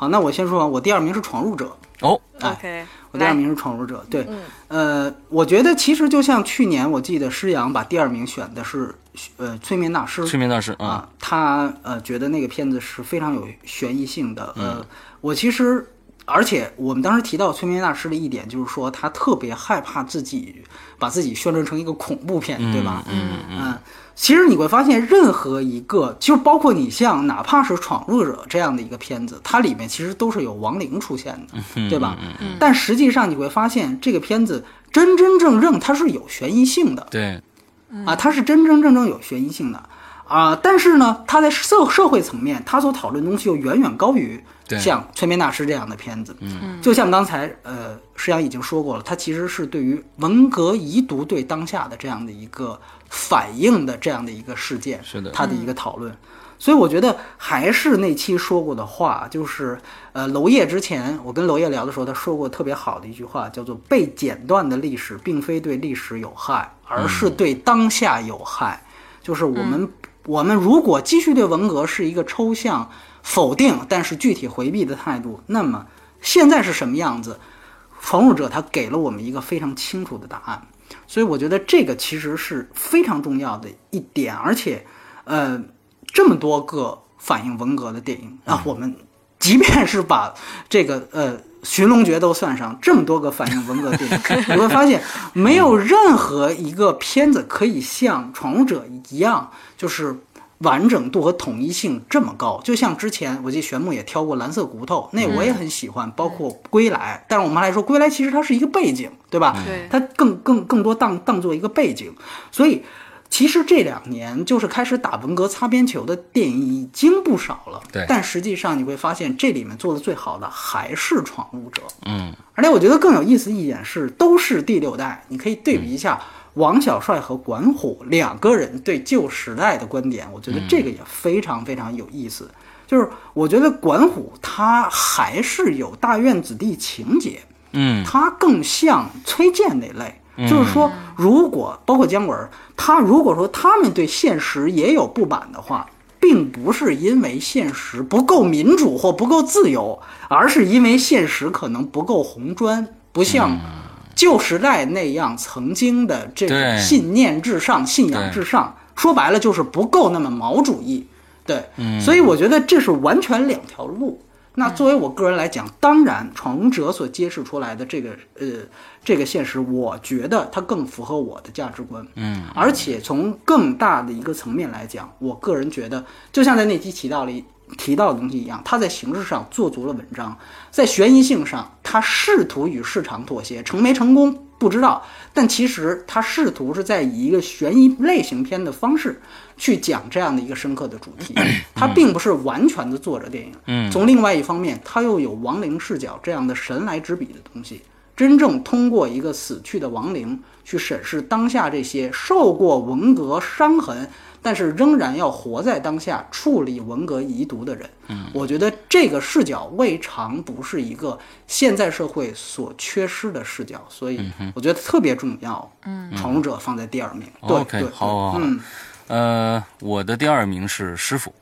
Speaker 2: 好，那我先说，我第二名是《闯入者》
Speaker 1: 哦。
Speaker 3: OK，
Speaker 2: 我第二名是《闯入者》。对，呃，我觉得其实就像去年，我记得施洋把第二名选的是呃《催眠大师》。
Speaker 1: 催眠大师
Speaker 2: 啊，他呃觉得那个片子是非常有悬疑性的。呃，我其实，而且我们当时提到《催眠大师》的一点就是说，他特别害怕自己把自己宣传成一个恐怖片，对吧？
Speaker 1: 嗯
Speaker 2: 嗯。其实你会发现，任何一个，就包括你像哪怕是《闯入者》这样的一个片子，它里面其实都是有亡灵出现的，对吧？但实际上你会发现，这个片子真真正正它是有悬疑性的，
Speaker 1: 对，
Speaker 2: 啊，它是真真正正有悬疑性的啊。但是呢，它在社社会层面，它所讨论的东西又远远高于像《催眠大师》这样的片子。
Speaker 1: 嗯，
Speaker 2: 就像刚才呃，施阳已经说过了，它其实是对于文革遗毒对当下的这样的一个。反映的这样的一个事件，
Speaker 1: 是的，
Speaker 2: 他的一个讨论，所以我觉得还是那期说过的话，就是呃，娄烨之前我跟娄烨聊的时候，他说过特别好的一句话，叫做“被剪断的历史并非对历史有害，而是对当下有害”。就是我们我们如果继续对文革是一个抽象否定，但是具体回避的态度，那么现在是什么样子？闯入者他给了我们一个非常清楚的答案。所以我觉得这个其实是非常重要的一点，而且，呃，这么多个反映文革的电影啊，我们即便是把这个呃《寻龙诀》都算上，这么多个反映文革电影，你会发现没有任何一个片子可以像《闯入者》一样，就是。完整度和统一性这么高，就像之前我记得玄牧也挑过《蓝色骨头》，那我也很喜欢，包括《归来》。但是我们来说，《归来》其实它是一个背景，对吧？
Speaker 3: 对，
Speaker 2: 它更更更多当当做一个背景。所以，其实这两年就是开始打文革擦边球的电影已经不少了。
Speaker 1: 对，
Speaker 2: 但实际上你会发现，这里面做的最好的还是《闯入者》。
Speaker 1: 嗯，
Speaker 2: 而且我觉得更有意思一点是，都是第六代，你可以对比一下。王小帅和管虎两个人对旧时代的观点，我觉得这个也非常非常有意思。就是我觉得管虎他还是有大院子弟情节，
Speaker 1: 嗯，
Speaker 2: 他更像崔健那类。就是说，如果包括姜文，他如果说他们对现实也有不满的话，并不是因为现实不够民主或不够自由，而是因为现实可能不够红砖，不像。旧时代那样曾经的这个信念至上、信仰至上，说白了就是不够那么毛主义，对，所以我觉得这是完全两条路。那作为我个人来讲，当然《闯龙者》所揭示出来的这个呃这个现实，我觉得它更符合我的价值观。
Speaker 1: 嗯，
Speaker 2: 而且从更大的一个层面来讲，我个人觉得，就像在那期提到了提到的东西一样，他在形式上做足了文章，在悬疑性上，他试图与市场妥协，成没成功不知道。但其实他试图是在以一个悬疑类型片的方式去讲这样的一个深刻的主题，他并不是完全的作者电影。
Speaker 1: 嗯，
Speaker 2: 从另外一方面，他又有亡灵视角这样的神来之笔的东西，真正通过一个死去的亡灵去审视当下这些受过文革伤痕。但是仍然要活在当下，处理文革遗毒的人，
Speaker 1: 嗯，
Speaker 2: 我觉得这个视角未尝不是一个现在社会所缺失的视角，所以我觉得特别重要。嗯，闯入者放在第二名。
Speaker 1: OK，好，好，嗯，呃，我的第二名是师傅。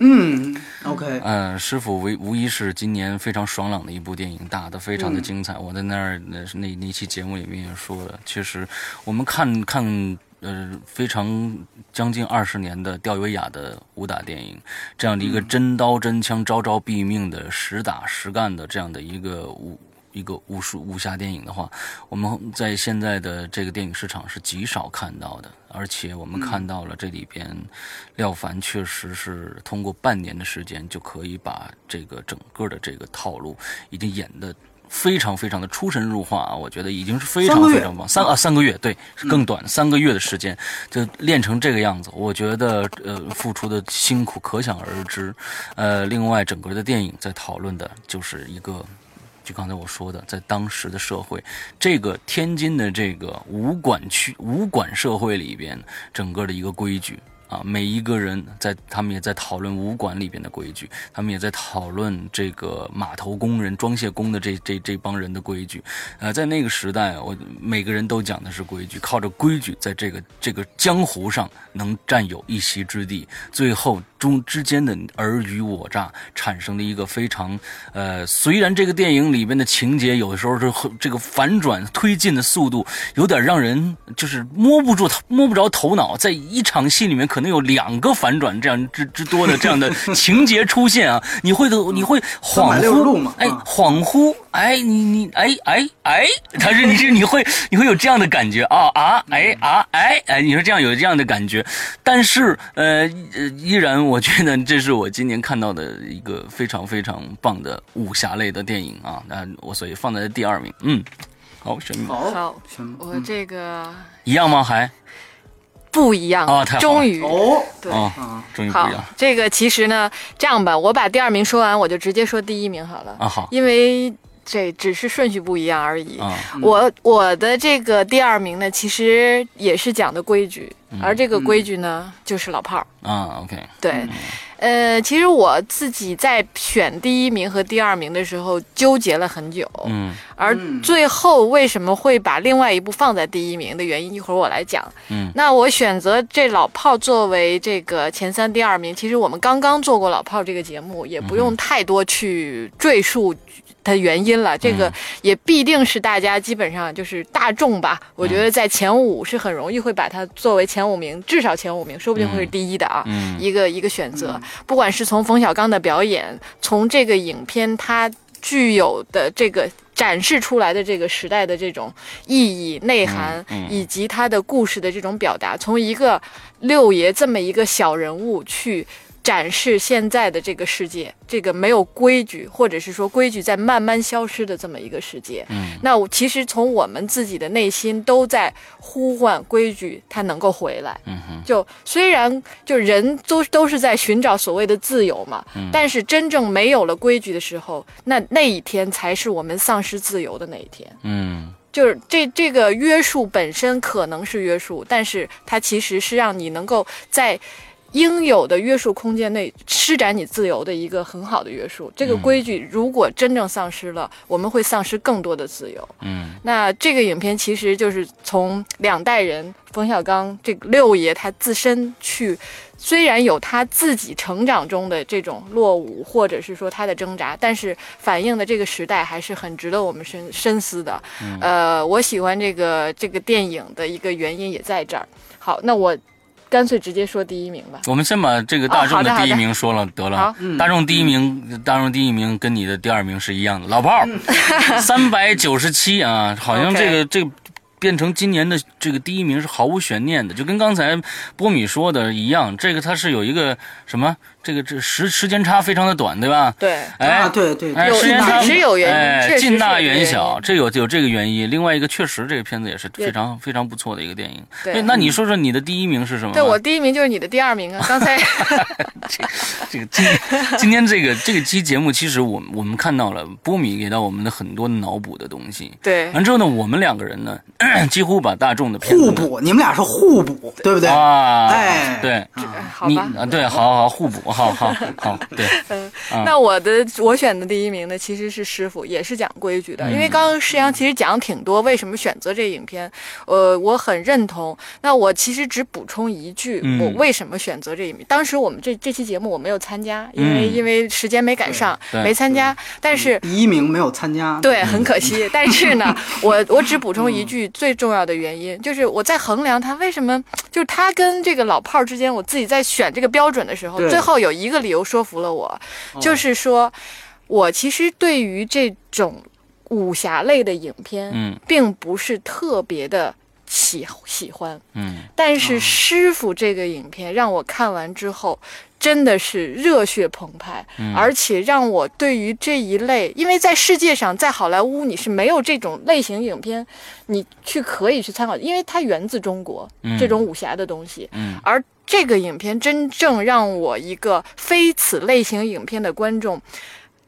Speaker 2: 嗯，OK，
Speaker 1: 嗯，师傅无无疑是今年非常爽朗的一部电影，打得非常的精彩。我在那儿那那那期节目里面也说了，确实我们看看。呃，非常将近二十年的吊威亚的武打电影，这样的一个真刀真枪、招招毙命的实打实干的这样的一个武一个武术武侠电影的话，我们在现在的这个电影市场是极少看到的。而且我们看到了这里边，廖凡确实是通过半年的时间就可以把这个整个的这个套路已经演的。非常非常的出神入化啊！我觉得已经是非常非常棒，三啊三个月，对，更短三个月的时间就练成这个样子，我觉得呃付出的辛苦可想而知。呃，另外整个的电影在讨论的就是一个，就刚才我说的，在当时的社会，这个天津的这个武馆区武馆社会里边，整个的一个规矩。啊，每一个人在，他们也在讨论武馆里边的规矩，他们也在讨论这个码头工人、装卸工的这这这帮人的规矩。呃，在那个时代，我每个人都讲的是规矩，靠着规矩，在这个这个江湖上能占有一席之地。最后中之间的尔虞我诈，产生了一个非常呃，虽然这个电影里边的情节有的时候是这个反转推进的速度有点让人就是摸不住摸不着头脑，在一场戏里面。可能有两个反转这样之之多的这样的情节出现啊，你会的你会恍惚，哎，恍惚，哎，你你哎哎哎，他是你是你会 你会有这样的感觉啊啊哎啊哎哎，你说这样有这样的感觉，但是呃依然我觉得这是我今年看到的一个非常非常棒的武侠类的电影啊，那我所以放在第二名，嗯，好，选名
Speaker 3: 好，我这个
Speaker 1: 一样吗？还？
Speaker 3: 不一样
Speaker 1: 啊！
Speaker 3: 终于
Speaker 2: 哦，
Speaker 3: 对，
Speaker 1: 终于不一样。
Speaker 3: 这个其实呢，这样吧，我把第二名说完，我就直接说第一名好了。
Speaker 1: 啊，好，
Speaker 3: 因为这只是顺序不一样而已。我我的这个第二名呢，其实也是讲的规矩，而这个规矩呢，就是老炮儿。
Speaker 1: 啊，OK，
Speaker 3: 对。呃，其实我自己在选第一名和第二名的时候纠结了很久，
Speaker 1: 嗯，
Speaker 3: 而最后为什么会把另外一部放在第一名的原因，一会儿我来讲，
Speaker 1: 嗯，
Speaker 3: 那我选择这老炮作为这个前三第二名，其实我们刚刚做过老炮这个节目，也不用太多去赘述。它原因了，这个也必定是大家基本上就是大众吧。我觉得在前五是很容易会把它作为前五名，至少前五名，说不定会是第一的啊。一个一个选择，不管是从冯小刚的表演，从这个影片它具有的这个展示出来的这个时代的这种意义内涵，以及他的故事的这种表达，从一个六爷这么一个小人物去。展示现在的这个世界，这个没有规矩，或者是说规矩在慢慢消失的这么一个世界。
Speaker 1: 嗯，
Speaker 3: 那我其实从我们自己的内心都在呼唤规矩，它能够回来。
Speaker 1: 嗯哼，
Speaker 3: 就虽然就人都都是在寻找所谓的自由嘛，但是真正没有了规矩的时候，那那一天才是我们丧失自由的那一天。
Speaker 1: 嗯，
Speaker 3: 就是这这个约束本身可能是约束，但是它其实是让你能够在。应有的约束空间内施展你自由的一个很好的约束，这个规矩如果真正丧失了，我们会丧失更多的自由。
Speaker 1: 嗯，
Speaker 3: 那这个影片其实就是从两代人冯小刚这个六爷他自身去，虽然有他自己成长中的这种落伍，或者是说他的挣扎，但是反映的这个时代还是很值得我们深深思的。呃，我喜欢这个这个电影的一个原因也在这儿。好，那我。干脆直接说第一名吧。
Speaker 1: 我们先把这个大众的第一名说了得了。大众第一名，大众第一名跟你的第二名是一样的，老炮儿，三百九十七啊，好像这个这个。变成今年的这个第一名是毫无悬念的，就跟刚才波米说的一样，这个它是有一个什么？这个这时时间差非常的短，对吧？
Speaker 3: 对，
Speaker 1: 哎，
Speaker 2: 对对，
Speaker 1: 哎，时间差
Speaker 3: 确实有原
Speaker 1: 因，哎，近大
Speaker 3: 远
Speaker 1: 小，这有有这个原因。另外一个，确实这个片子也是非常非常不错的一个电影。
Speaker 3: 对，
Speaker 1: 那你说说你的第一名是什么？
Speaker 3: 对我第一名就是你的第二名啊！刚才
Speaker 1: 这这个今今天这个这个期节目，其实我我们看到了波米给到我们的很多脑补的东西。
Speaker 3: 对，
Speaker 1: 完之后呢，我们两个人呢，几乎把大众的片
Speaker 2: 子互补，你们俩是互补，对不对？
Speaker 1: 啊，
Speaker 2: 哎，
Speaker 1: 对，
Speaker 3: 好吧，
Speaker 1: 啊，对，好好互补，好好好。对，嗯，
Speaker 3: 那我的我选的第一名呢，其实是师傅，也是讲规矩的。因为刚刚师阳其实讲挺多，为什么选择这影片，呃，我很认同。那我其实只补充一句，我为什么选择这一名？当时我们这这期节目我没有参加，因为因为时间没赶上，没参加。但是
Speaker 2: 第一名没有参加，
Speaker 3: 对，很可惜。但是呢，我我只补充一句最重要的原因，就是我在衡量他为什么，就是他跟这个老炮儿之间，我自己在选这个标准的时候，最后有一个理由说。服了我，就是说，我其实对于这种武侠类的影片，嗯，并不是特别的喜喜欢，嗯，但是师傅这个影片让我看完之后，真的是热血澎湃，而且让我对于这一类，因为在世界上，在好莱坞你是没有这种类型影片，你去可以去参考，因为它源自中国这种武侠的东西，嗯，而。这个影片真正让我一个非此类型影片的观众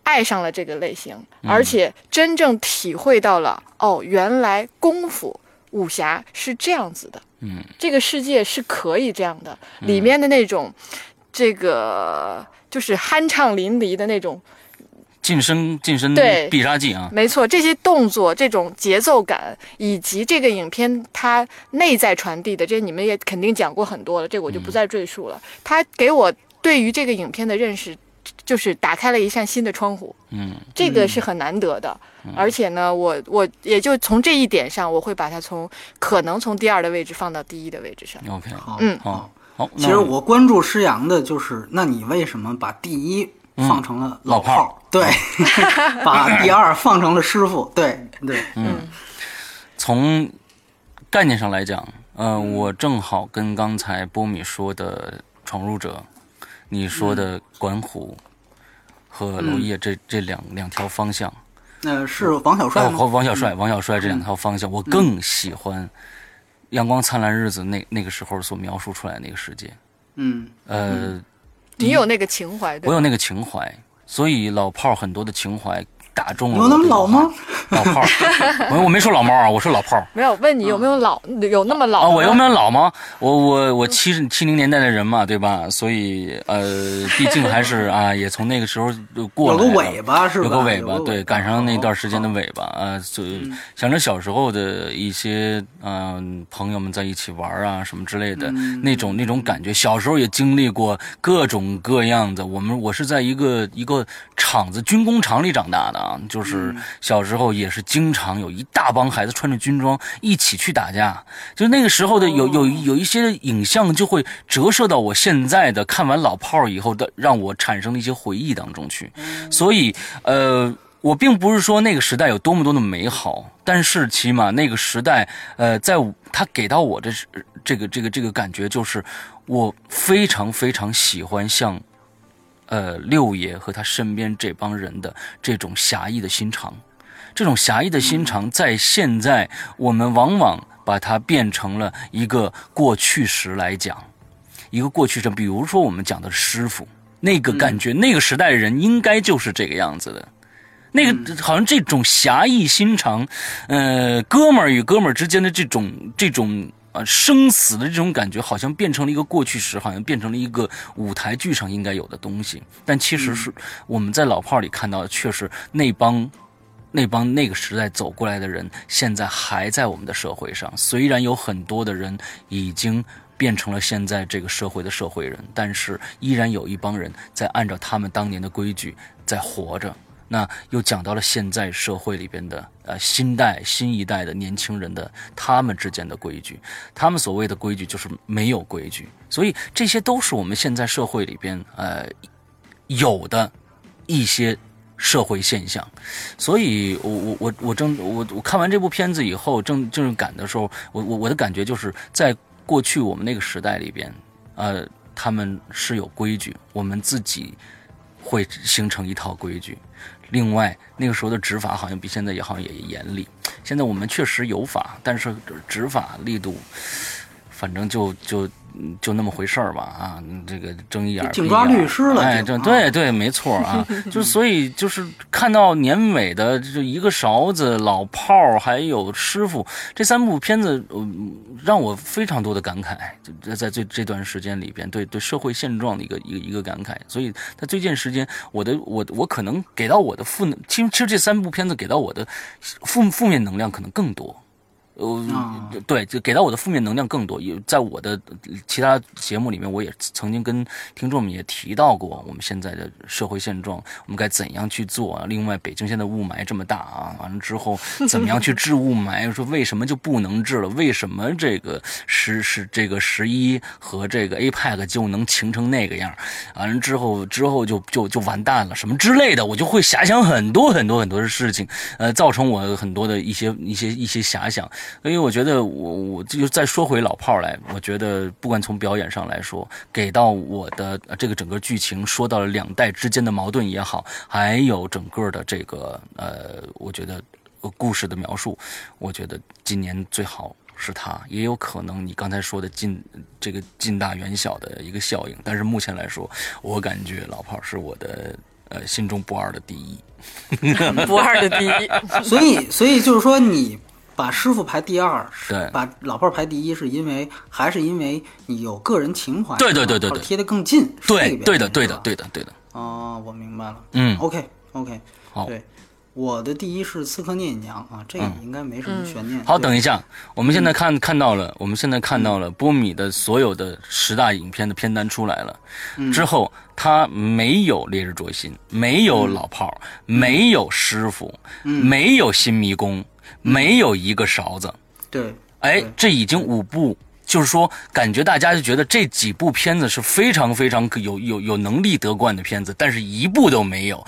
Speaker 3: 爱上了这个类型，而且真正体会到了哦，原来功夫武侠是这样子的，嗯，这个世界是可以这样的，里面的那种这个就是酣畅淋漓的那种。
Speaker 1: 近身近身必杀技啊！
Speaker 3: 没错，这些动作、这种节奏感，以及这个影片它内在传递的，这你们也肯定讲过很多了，这我就不再赘述了。它给我对于这个影片的认识，就是打开了一扇新的窗户。嗯，这个是很难得的。而且呢，我我也就从这一点上，我会把它从可能从第二的位置放到第一的位置上。
Speaker 1: OK，
Speaker 2: 好，
Speaker 3: 嗯，
Speaker 1: 好，好。
Speaker 2: 其实我关注施洋的就是，那你为什么把第一？放成了老炮儿，对，把第二放成了师傅，对对，
Speaker 1: 嗯，从概念上来讲，嗯，我正好跟刚才波米说的闯入者，你说的管虎和娄烨这这两两条方向，
Speaker 2: 那是王小帅
Speaker 1: 和王小帅，王小帅这两条方向，我更喜欢《阳光灿烂日子》那那个时候所描述出来那个世界，
Speaker 2: 嗯，
Speaker 1: 呃。
Speaker 3: 你有那个情怀，
Speaker 1: 我有那个情怀，所以老炮儿很多的情怀打中了。
Speaker 2: 有那么老吗？
Speaker 1: 老炮 我我没说老猫啊，我说老炮儿
Speaker 3: 没有问你有没有老，有那么老啊？
Speaker 1: 我有没有老吗？我我我七十七零年代的人嘛，对吧？所以呃，毕竟还是啊，也从那个时候过
Speaker 2: 了。有个尾巴是吧？
Speaker 1: 有个尾巴，对，赶上那段时间的尾巴啊，就想着小时候的一些嗯朋友们在一起玩啊什么之类的那种那种感觉。小时候也经历过各种各样的。我们我是在一个一个厂子军工厂里长大的啊，就是小时候。也是经常有一大帮孩子穿着军装一起去打架，就那个时候的有有有一些影像就会折射到我现在的看完老炮儿以后的让我产生的一些回忆当中去，所以呃，我并不是说那个时代有多么多的美好，但是起码那个时代呃，在他给到我的这个这个这个感觉就是我非常非常喜欢像呃六爷和他身边这帮人的这种侠义的心肠。这种侠义的心肠，在现在我们往往把它变成了一个过去时来讲，一个过去时。比如说，我们讲的师傅，那个感觉，那个时代的人应该就是这个样子的。那个好像这种侠义心肠，呃，哥们儿与哥们儿之间的这种这种啊生死的这种感觉，好像变成了一个过去时，好像变成了一个舞台剧上应该有的东西。但其实是我们在老炮里看到的，却是那帮。那帮那个时代走过来的人，现在还在我们的社会上。虽然有很多的人已经变成了现在这个社会的社会人，但是依然有一帮人在按照他们当年的规矩在活着。那又讲到了现在社会里边的呃新代新一代的年轻人的他们之间的规矩，他们所谓的规矩就是没有规矩，所以这些都是我们现在社会里边呃有的一些社会现象。所以我我我我正我我看完这部片子以后，正正感的时候，我我我的感觉就是在过去我们那个时代里边，呃，他们是有规矩，我们自己会形成一套规矩。另外，那个时候的执法好像比现在也好像也严厉。现在我们确实有法，但是执法力度，反正就就。就那么回事儿吧啊，这个睁一眼
Speaker 2: 警抓律师了，
Speaker 1: 哎，
Speaker 2: 这
Speaker 1: 对对，没错啊，就所以就是看到年尾的就一个勺子、老炮儿还有师傅这三部片子，让我非常多的感慨。就在这这段时间里边，对对社会现状的一个一个一个感慨。所以在最近时间，我的我我可能给到我的负，其实其实这三部片子给到我的负负面能量可能更多。呃，对，就给到我的负面能量更多。也在我的其他节目里面，我也曾经跟听众们也提到过我们现在的社会现状，我们该怎样去做啊？另外，北京现在雾霾这么大啊，完了之后 怎么样去治雾霾？说为什么就不能治了？为什么这个十十这个十一和这个 APEC 就能晴成那个样？完了之后之后就就就完蛋了？什么之类的，我就会遐想很多很多很多的事情，呃，造成我很多的一些一些一些遐想。所以我觉得，我我就再说回老炮儿来，我觉得不管从表演上来说，给到我的这个整个剧情，说到了两代之间的矛盾也好，还有整个的这个呃，我觉得故事的描述，我觉得今年最好是他，也有可能你刚才说的近这个近大远小的一个效应，但是目前来说，我感觉老炮儿是我的呃心中不二的第一，
Speaker 3: 不二的第一，
Speaker 2: 所以所以就是说你。把师傅排第二，
Speaker 1: 对，
Speaker 2: 把老炮儿排第一，是因为还是因为你有个人情怀，
Speaker 1: 对对对对对，
Speaker 2: 贴得更近，
Speaker 1: 对对的对的对的对的。
Speaker 2: 哦，我明白了。
Speaker 1: 嗯
Speaker 2: ，OK OK，
Speaker 1: 好，
Speaker 2: 对，我的第一是刺客聂隐娘啊，这个应该没什么悬念。
Speaker 1: 好，等一下，我们现在看看到了，我们现在看到了波米的所有的十大影片的片单出来了，之后他没有烈日灼心，没有老炮儿，没有师傅，没有新迷宫。没有一个勺子，
Speaker 2: 对，
Speaker 1: 哎，这已经五部。就是说，感觉大家就觉得这几部片子是非常非常有有有能力得冠的片子，但是一部都没有。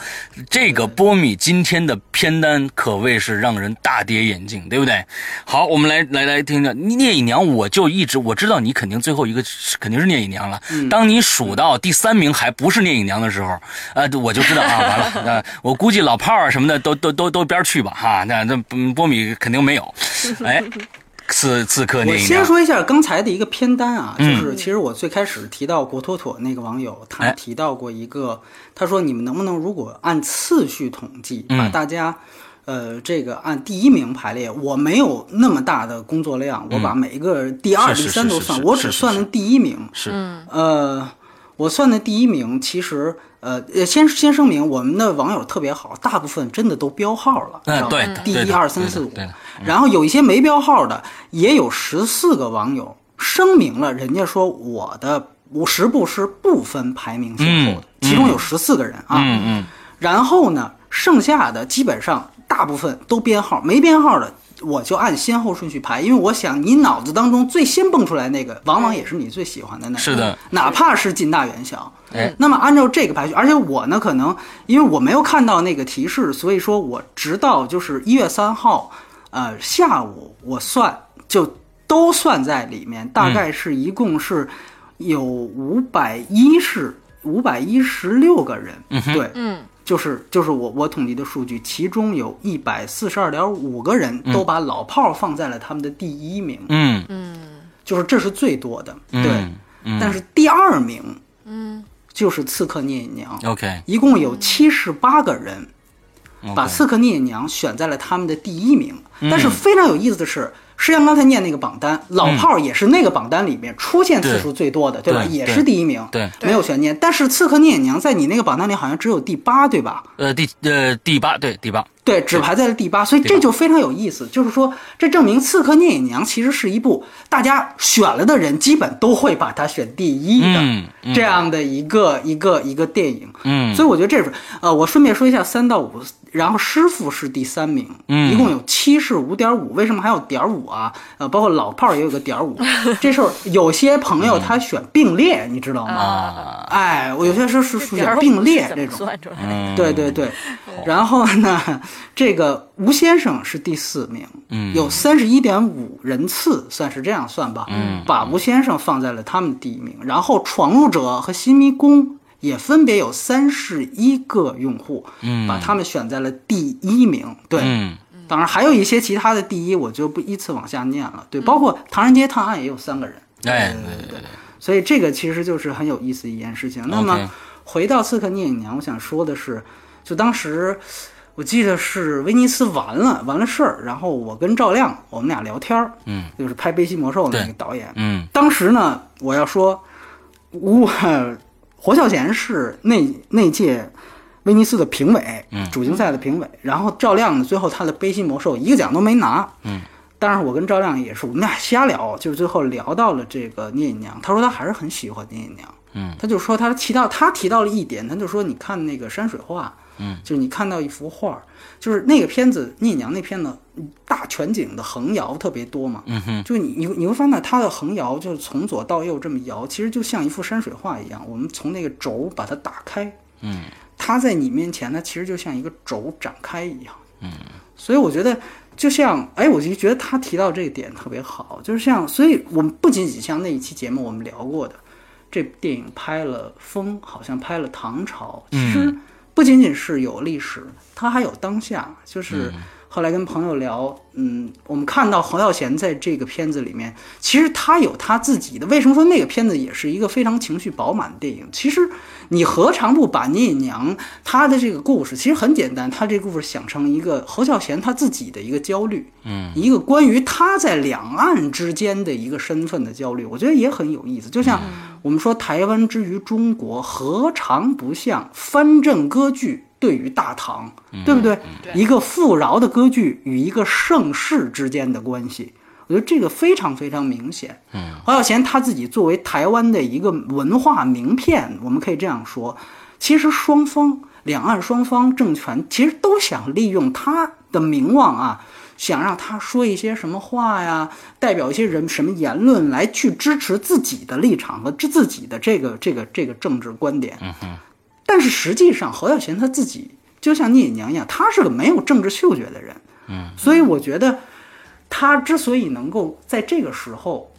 Speaker 1: 这个波米今天的片单可谓是让人大跌眼镜，对不对？好，我们来来来听听聂隐娘，我就一直我知道你肯定最后一个肯定是聂隐娘了。当你数到第三名还不是聂隐娘的时候，呃，我就知道啊，完了，那我估计老炮儿什么的都都都都边去吧，哈，那那波米肯定没有，哎。刺刺客，
Speaker 2: 我先说一下刚才的一个片单啊，就是其实我最开始提到国妥妥那个网友，他提到过一个，他说你们能不能如果按次序统计，把大家，呃，这个按第一名排列，我没有那么大的工作量，我把每一个第二、第三都算，我只算了第一名，
Speaker 1: 是，
Speaker 2: 呃，我算的第一名其实。呃，先先声明，我们的网友特别好，大部分真的都标号了，
Speaker 1: 对，
Speaker 2: 第一、二、三、四、五。然后有一些没标号的，也有十四个网友声明了，人家说我的五十部是不分排名先后的，其中有十四个人啊。
Speaker 1: 嗯嗯。
Speaker 2: 然后呢，剩下的基本上大部分都编号，没编号的。我就按先后顺序排，因为我想你脑子当中最先蹦出来那个，往往也是你最喜欢的那个。
Speaker 1: 是的，
Speaker 2: 哪怕是近大远小。
Speaker 1: 哎，
Speaker 2: 那么按照这个排序，而且我呢，可能因为我没有看到那个提示，所以说我直到就是一月三号，呃，下午我算就都算在里面，大概是一共是有五百一十五百一十六个人。对，
Speaker 3: 嗯。
Speaker 2: 就是就是我我统计的数据，其中有一百四十二点五个人都把老炮放在了他们的第一名。
Speaker 1: 嗯
Speaker 3: 嗯，
Speaker 2: 就是这是最多的，
Speaker 1: 对。
Speaker 2: 但是第二名，
Speaker 3: 嗯，
Speaker 2: 就是刺客聂隐娘。
Speaker 1: OK，
Speaker 2: 一共有七十八个人把刺客聂隐娘选在了他们的第一名。但是非常有意思的是。实际上，刚才念那个榜单，老炮儿也是那个榜单里面出现次数最多的，
Speaker 1: 对
Speaker 2: 吧？也是第一名，
Speaker 1: 对，
Speaker 2: 没有悬念。但是《刺客聂隐娘》在你那个榜单里好像只有第八，对吧？
Speaker 1: 呃，第呃第八，对，第八。
Speaker 2: 对，只排在了第八，所以这就非常有意思。就是说，这证明《刺客聂隐娘》其实是一部大家选了的人基本都会把它选第一的这样的一个一个一个电影。
Speaker 1: 嗯，
Speaker 2: 所以我觉得这是呃，我顺便说一下三到五，然后师傅是第三名，
Speaker 1: 嗯，
Speaker 2: 一共有七是五点五，为什么还有点五啊？呃，包括老炮儿也有个点五。这时候有些朋友他选并列，你知道吗？哎，我有些时候是选并列这种，对对对。然后呢，这个吴先生是第四名，
Speaker 1: 嗯，
Speaker 2: 有三十一点五人次，算是这样算吧，
Speaker 1: 嗯，
Speaker 2: 把吴先生放在了他们第一名。然后闯入者和新迷宫也分别有三十一个用户，
Speaker 1: 嗯，
Speaker 2: 把他们选在了第一名。对，
Speaker 1: 嗯，
Speaker 2: 当然还有一些其他的第一，我就不依次往下念了。对，包括《唐人街探案》也有三个人，
Speaker 1: 哎，
Speaker 2: 对对对，所以这个其实就是很有意思一件事情。那么回到《刺客聂隐娘》，我想说的是。就当时，我记得是威尼斯完了完了事儿，然后我跟赵亮我们俩聊天儿，
Speaker 1: 嗯，
Speaker 2: 就是拍《悲心魔兽》那个导演，
Speaker 1: 嗯，
Speaker 2: 当时呢，我要说，我侯孝贤是那那届威尼斯的评委，
Speaker 1: 嗯，
Speaker 2: 主竞赛的评委，然后赵亮呢，最后他的《悲心魔兽》一个奖都没拿，
Speaker 1: 嗯，
Speaker 2: 但是我跟赵亮也是我们俩瞎聊，就是最后聊到了这个聂隐娘，他说他还是很喜欢聂隐娘，
Speaker 1: 嗯，
Speaker 2: 他就说他提到他提到了一点，他就说你看那个山水画。
Speaker 1: 嗯，
Speaker 2: 就是你看到一幅画，就是那个片子《聂娘》那片子，大全景的横摇特别多嘛。
Speaker 1: 嗯哼，
Speaker 2: 就是你你你会发现它的横摇就是从左到右这么摇，其实就像一幅山水画一样。我们从那个轴把它打开，
Speaker 1: 嗯，
Speaker 2: 它在你面前，它其实就像一个轴展开一样。
Speaker 1: 嗯，
Speaker 2: 所以我觉得就像哎，我就觉得他提到这个点特别好，就是像，所以我们不仅仅像那一期节目我们聊过的，这电影拍了风，好像拍了唐朝，其实。不仅仅是有历史，它还有当下。就是后来跟朋友聊，嗯，我们看到侯孝贤在这个片子里面，其实他有他自己的。为什么说那个片子也是一个非常情绪饱满的电影？其实你何尝不把聂隐娘她的这个故事，其实很简单，她这故事想成一个侯孝贤他自己的一个焦虑，
Speaker 1: 嗯，
Speaker 2: 一个关于他在两岸之间的一个身份的焦虑，我觉得也很有意思。就像我们说台湾之于中国，何尝不像藩镇割据对于大唐，对不对？一个富饶的割据与一个盛世之间的关系，我觉得这个非常非常明显。
Speaker 1: 嗯，
Speaker 2: 黄孝贤他自己作为台湾的一个文化名片，我们可以这样说，其实双方两岸双方政权其实都想利用他的名望啊，想让他说一些什么话呀，代表一些人什么言论来去支持自己的立场和自自己的这个这个这个政治观点。
Speaker 1: 嗯哼。
Speaker 2: 但是实际上，侯孝贤他自己就像聂隐娘一样，他是个没有政治嗅觉的人。
Speaker 1: 嗯，
Speaker 2: 所以我觉得他之所以能够在这个时候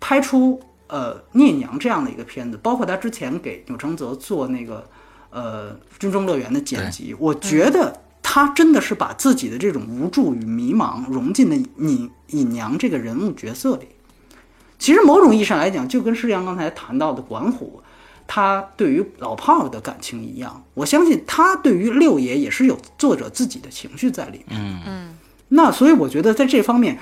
Speaker 2: 拍出呃聂隐娘这样的一个片子，包括他之前给钮承泽做那个呃《军中乐园》的剪辑，我觉得他真的是把自己的这种无助与迷茫融进了隐隐娘这个人物角色里。其实某种意义上来讲，就跟施阳刚才谈到的管虎。他对于老炮的感情一样，我相信他对于六爷也是有作者自己的情绪在里面。
Speaker 1: 嗯
Speaker 3: 嗯，
Speaker 2: 那所以我觉得在这方面，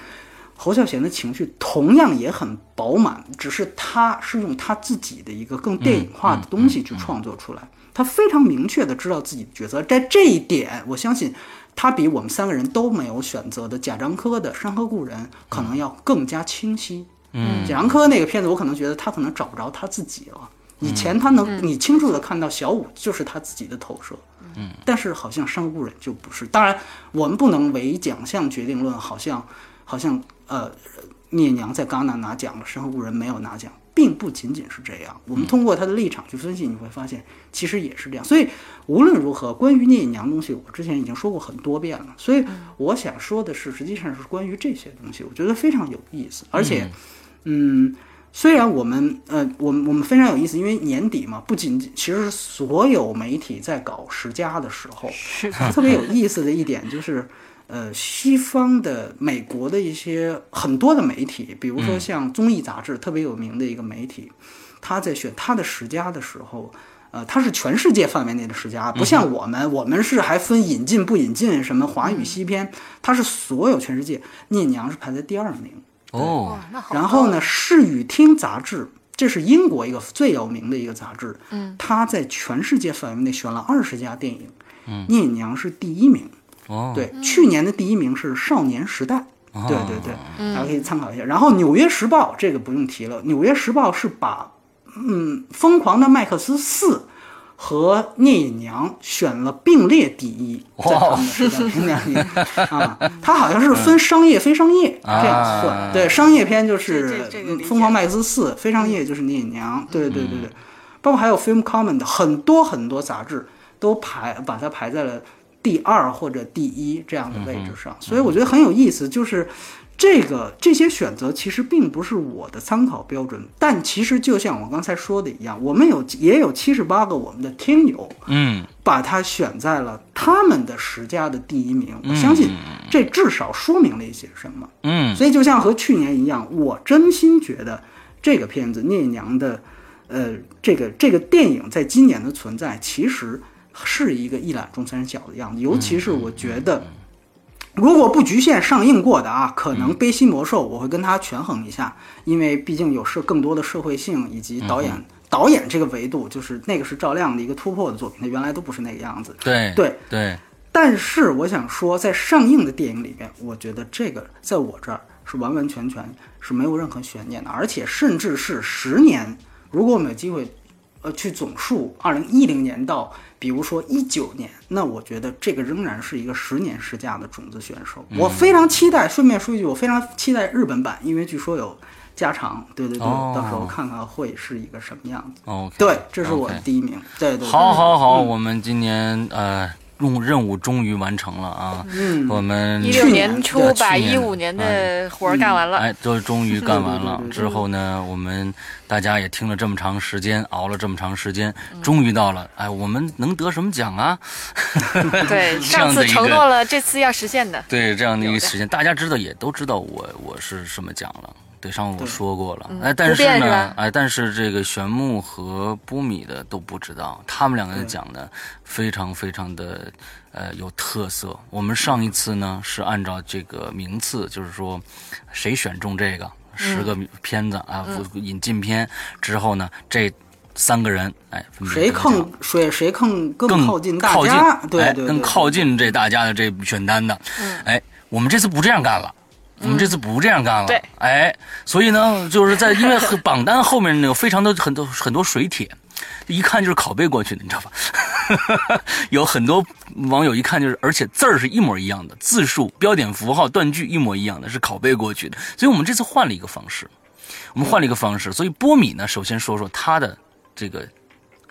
Speaker 2: 侯孝贤的情绪同样也很饱满，只是他是用他自己的一个更电影化的东西去创作出来。他非常明确的知道自己的角色，在这一点，我相信他比我们三个人都没有选择的贾樟柯的《山河故人》可能要更加清晰。
Speaker 1: 嗯，
Speaker 2: 贾樟柯那个片子，我可能觉得他可能找不着他自己了。以前他能，你清楚的看到小五就是他自己的投射，
Speaker 1: 嗯，
Speaker 2: 但是好像《山河故人》就不是。当然，我们不能唯奖项决定论，好像好像呃，聂娘在戛纳拿奖了，《山河故人》没有拿奖，并不仅仅是这样。我们通过他的立场去分析，你会发现其实也是这样。所以无论如何，关于聂隐娘东西，我之前已经说过很多遍了。所以我想说的是，实际上是关于这些东西，我觉得非常有意思，而且，嗯。虽然我们呃，我们我们非常有意思，因为年底嘛，不仅仅其实所有媒体在搞十佳的时候，是特别有意思的一点就是，呃，西方的美国的一些很多的媒体，比如说像综艺杂志特别有名的一个媒体，他在选他的十佳的时候，呃，他是全世界范围内的十佳，不像我们，我们是还分引进不引进，什么华语西片，他是所有全世界，聂娘是排在第二名。
Speaker 1: 哦，
Speaker 2: 然后呢，《视与听》杂志，这是英国一个最有名的一个杂志，
Speaker 3: 嗯，
Speaker 2: 它在全世界范围内选了二十家电影，
Speaker 1: 嗯，
Speaker 2: 聂隐娘是第一名，
Speaker 1: 哦，
Speaker 2: 对，去年的第一名是《少年时代》。对对对，大家可以参考一下。然后《纽约时报》这个不用提了，《纽约时报》是把嗯《疯狂的麦克斯四》和《聂隐娘》选了并列第一，在他们的时代评奖里啊，它好像是分商业、非商业这样算。对，商业片就是《疯狂麦克斯四》，非商业就是《聂隐娘》。对对对对，包括还有《Film Comment》很多很多杂志都排把它排在了。第二或者第一这样的位置上，所以我觉得很有意思，就是这个这些选择其实并不是我的参考标准，但其实就像我刚才说的一样，我们有也有七十八个我们的听友，
Speaker 1: 嗯，
Speaker 2: 把它选在了他们的十佳的第一名，我相信这至少说明了一些什么，
Speaker 1: 嗯，
Speaker 2: 所以就像和去年一样，我真心觉得这个片子《聂娘》的，呃，这个这个电影在今年的存在，其实。是一个一览众山小的样子，尤其是我觉得，如果不局限上映过的啊，可能《悲心魔兽》我会跟它权衡一下，因为毕竟有社更多的社会性以及导演导演这个维度，就是那个是赵亮的一个突破的作品，他原来都不是那个样子。
Speaker 1: 对
Speaker 2: 对
Speaker 1: 对。
Speaker 2: 但是我想说，在上映的电影里面，我觉得这个在我这儿是完完全全是没有任何悬念的，而且甚至是十年，如果我们有机会。呃，去总数二零一零年到，比如说一九年，那我觉得这个仍然是一个十年试驾的种子选手。我非常期待。顺便说一句，我非常期待日本版，因为据说有加长。对对对，到时候看看会是一个什么样子。
Speaker 1: 哦，
Speaker 2: 对，这是我的第一名。对对。
Speaker 1: 好，好，好，我们今年呃。任任务终于完成了啊！
Speaker 2: 嗯，
Speaker 1: 我们
Speaker 3: 一六年初把一五年的活儿干完了，
Speaker 1: 哎，都终于干完了。之后呢，我们大家也听了这么长时间，熬了这么长时间，终于到了。哎，我们能得什么奖啊？
Speaker 3: 对，上次承诺了，这次要实现的。
Speaker 1: 对，这样的一个时间，大家知道也都知道我我是什么奖了。对，上午我说过了，哎，但是呢，哎，但是这个玄木和波米的都不知道，他们两个人讲的非常非常的呃有特色。我们上一次呢是按照这个名次，就是说谁选中这个十个片子啊，引进片之后呢，这三个人哎，
Speaker 2: 谁更谁谁更
Speaker 1: 更
Speaker 2: 靠近
Speaker 1: 大
Speaker 2: 家，对对，
Speaker 1: 更靠近这大家的这选单的，哎，我们这次不这样干了。我们这次不这样干了，
Speaker 3: 对，
Speaker 1: 哎，所以呢，就是在因为榜单后面那个非常的很多很多水帖，一看就是拷贝过去的，你知道吧？有很多网友一看就是，而且字儿是一模一样的，字数、标点符号、断句一模一样的，是拷贝过去的。所以我们这次换了一个方式，我们换了一个方式。所以波米呢，首先说说他的这个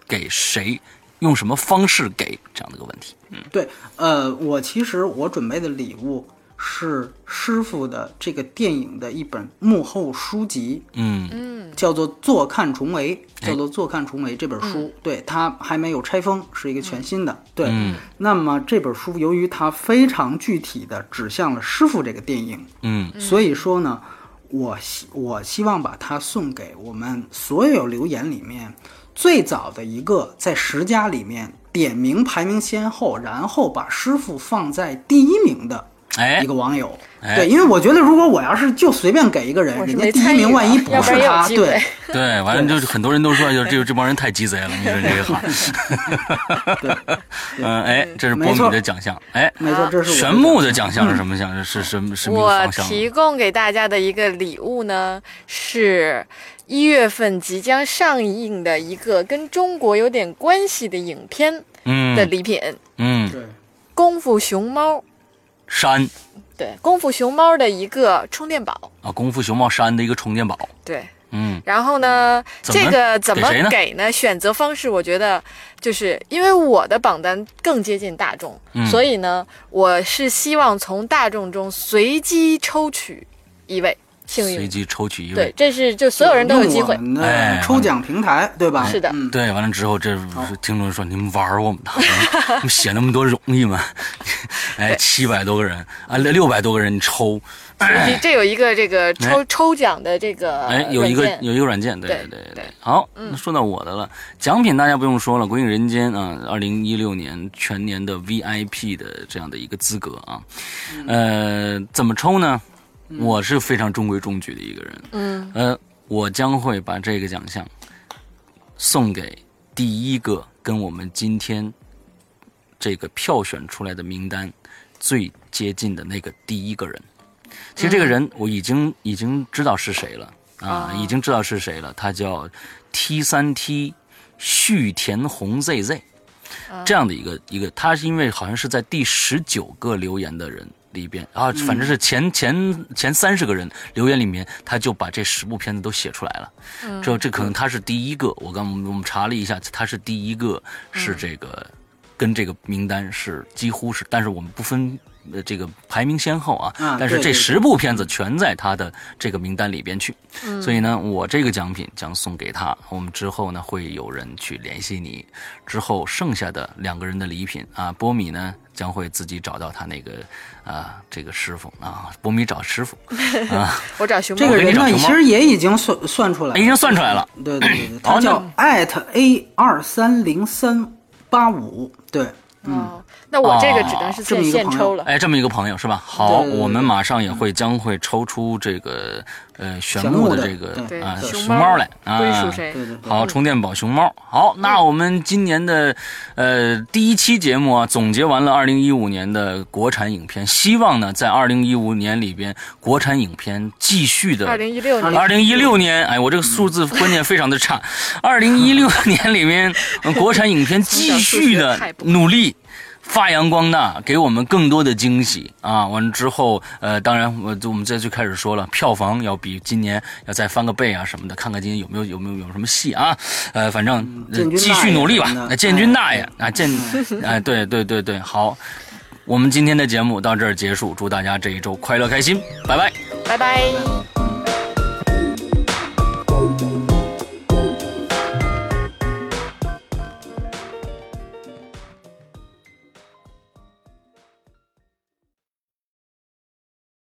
Speaker 1: 给谁，用什么方式给这样的一个问题。嗯，
Speaker 2: 对，呃，我其实我准备的礼物。是师傅的这个电影的一本幕后书籍，
Speaker 1: 嗯。
Speaker 3: 嗯，
Speaker 2: 叫做《坐看重围》，叫做《坐看重围》这本书，对它还没有拆封，是一个全新的。对，那么这本书由于它非常具体的指向了师傅这个电影，
Speaker 1: 嗯，
Speaker 2: 所以说呢，我希我希望把它送给我们所有留言里面最早的一个在十佳里面点名排名先后，然后把师傅放在第一名的。
Speaker 1: 哎，
Speaker 2: 一个网友，对，因为我觉得如果我要是就随便给一个人，人家第一名万一不是他，对。
Speaker 1: 对，完了就是很多人都说，就这这帮人太鸡贼了，你说这个话。嗯，哎，这是波米的奖项，哎，
Speaker 2: 没错，这是
Speaker 1: 玄木的奖项是什么奖？是什么什么
Speaker 3: 我提供给大家的一个礼物呢，是一月份即将上映的一个跟中国有点关系的影片的礼品，
Speaker 1: 嗯，
Speaker 2: 对，
Speaker 3: 功夫熊猫。
Speaker 1: 山，
Speaker 3: 对，功夫熊猫的一个充电宝
Speaker 1: 啊，功夫熊猫山的一个充电宝，
Speaker 3: 对，
Speaker 1: 嗯，
Speaker 3: 然后呢，这个怎么给呢？选择方式，我觉得就是因为我的榜单更接近大众，所以呢，我是希望从大众中随机抽取一位。幸运。
Speaker 1: 随机抽取一位，
Speaker 3: 对，这是就所有人都有机会。
Speaker 1: 哎，
Speaker 2: 抽奖平台对吧？
Speaker 3: 是的，
Speaker 1: 对，完了之后，这听众说你们玩我们的，你们写那么多容易吗？哎，七百多个人啊，六百多个人你抽，
Speaker 3: 这有一个这个抽抽奖的这个，
Speaker 1: 哎，有一个有一个软件，对对对对。好，那说到我的了，奖品大家不用说了，《鬼影人间》啊，二零一六年全年的 VIP 的这样的一个资格啊，呃，怎么抽呢？我是非常中规中矩的一个人，
Speaker 3: 嗯，
Speaker 1: 呃，我将会把这个奖项送给第一个跟我们今天这个票选出来的名单最接近的那个第一个人。其实这个人我已经已经知道是谁了啊，已经知道是谁了。他叫 T 三 T 旭田红 ZZ，这样的一个一个，他是因为好像是在第十九个留言的人里边啊，反正是前前前三十个人留言里面，他就把这十部片子都写出来了。这这可能他是第一个，我刚我们查了一下，他是第一个是这个跟这个名单是几乎是，但是我们不分。呃，这个排名先后啊，但是这十部片子全在他的这个名单里边去，所以呢，我这个奖品将送给他。我们之后呢，会有人去联系你，之后剩下的两个人的礼品啊，波米呢将会自己找到他那个啊这个师傅啊，波米找师傅 啊，
Speaker 3: 我找熊
Speaker 2: 猫，这个人呢其实也已经算算出来了，
Speaker 1: 已经算出来了，
Speaker 2: 对对对，他叫艾特 A 二三零三八五，对。
Speaker 3: 哦，那我这个只能是现现抽了。
Speaker 1: 哎，这么一个朋友是吧？好，我们马上也会将会抽出这个呃玄木的这个啊熊猫来啊。
Speaker 3: 归属谁？
Speaker 1: 好，充电宝熊猫。好，那我们今年的呃第一期节目啊，总结完了二零一五年的国产影片，希望呢在二零一五年里边，国产影片继续的。
Speaker 3: 二零一六年。
Speaker 1: 二零一六年，哎，我这个数字观念非常的差。二零一六年里面，国产影片继续的努力。发扬光大，给我们更多的惊喜啊！完了之后，呃，当然，我我们这就开始说了，票房要比今年要再翻个倍啊什么的，看看今年有没有有没有有什么戏啊？呃，反正继续努力吧。建军大爷啊，建，哎，对对对对，好，我们今天的节目到这儿结束，祝大家这一周快乐开心，拜拜，
Speaker 3: 拜拜。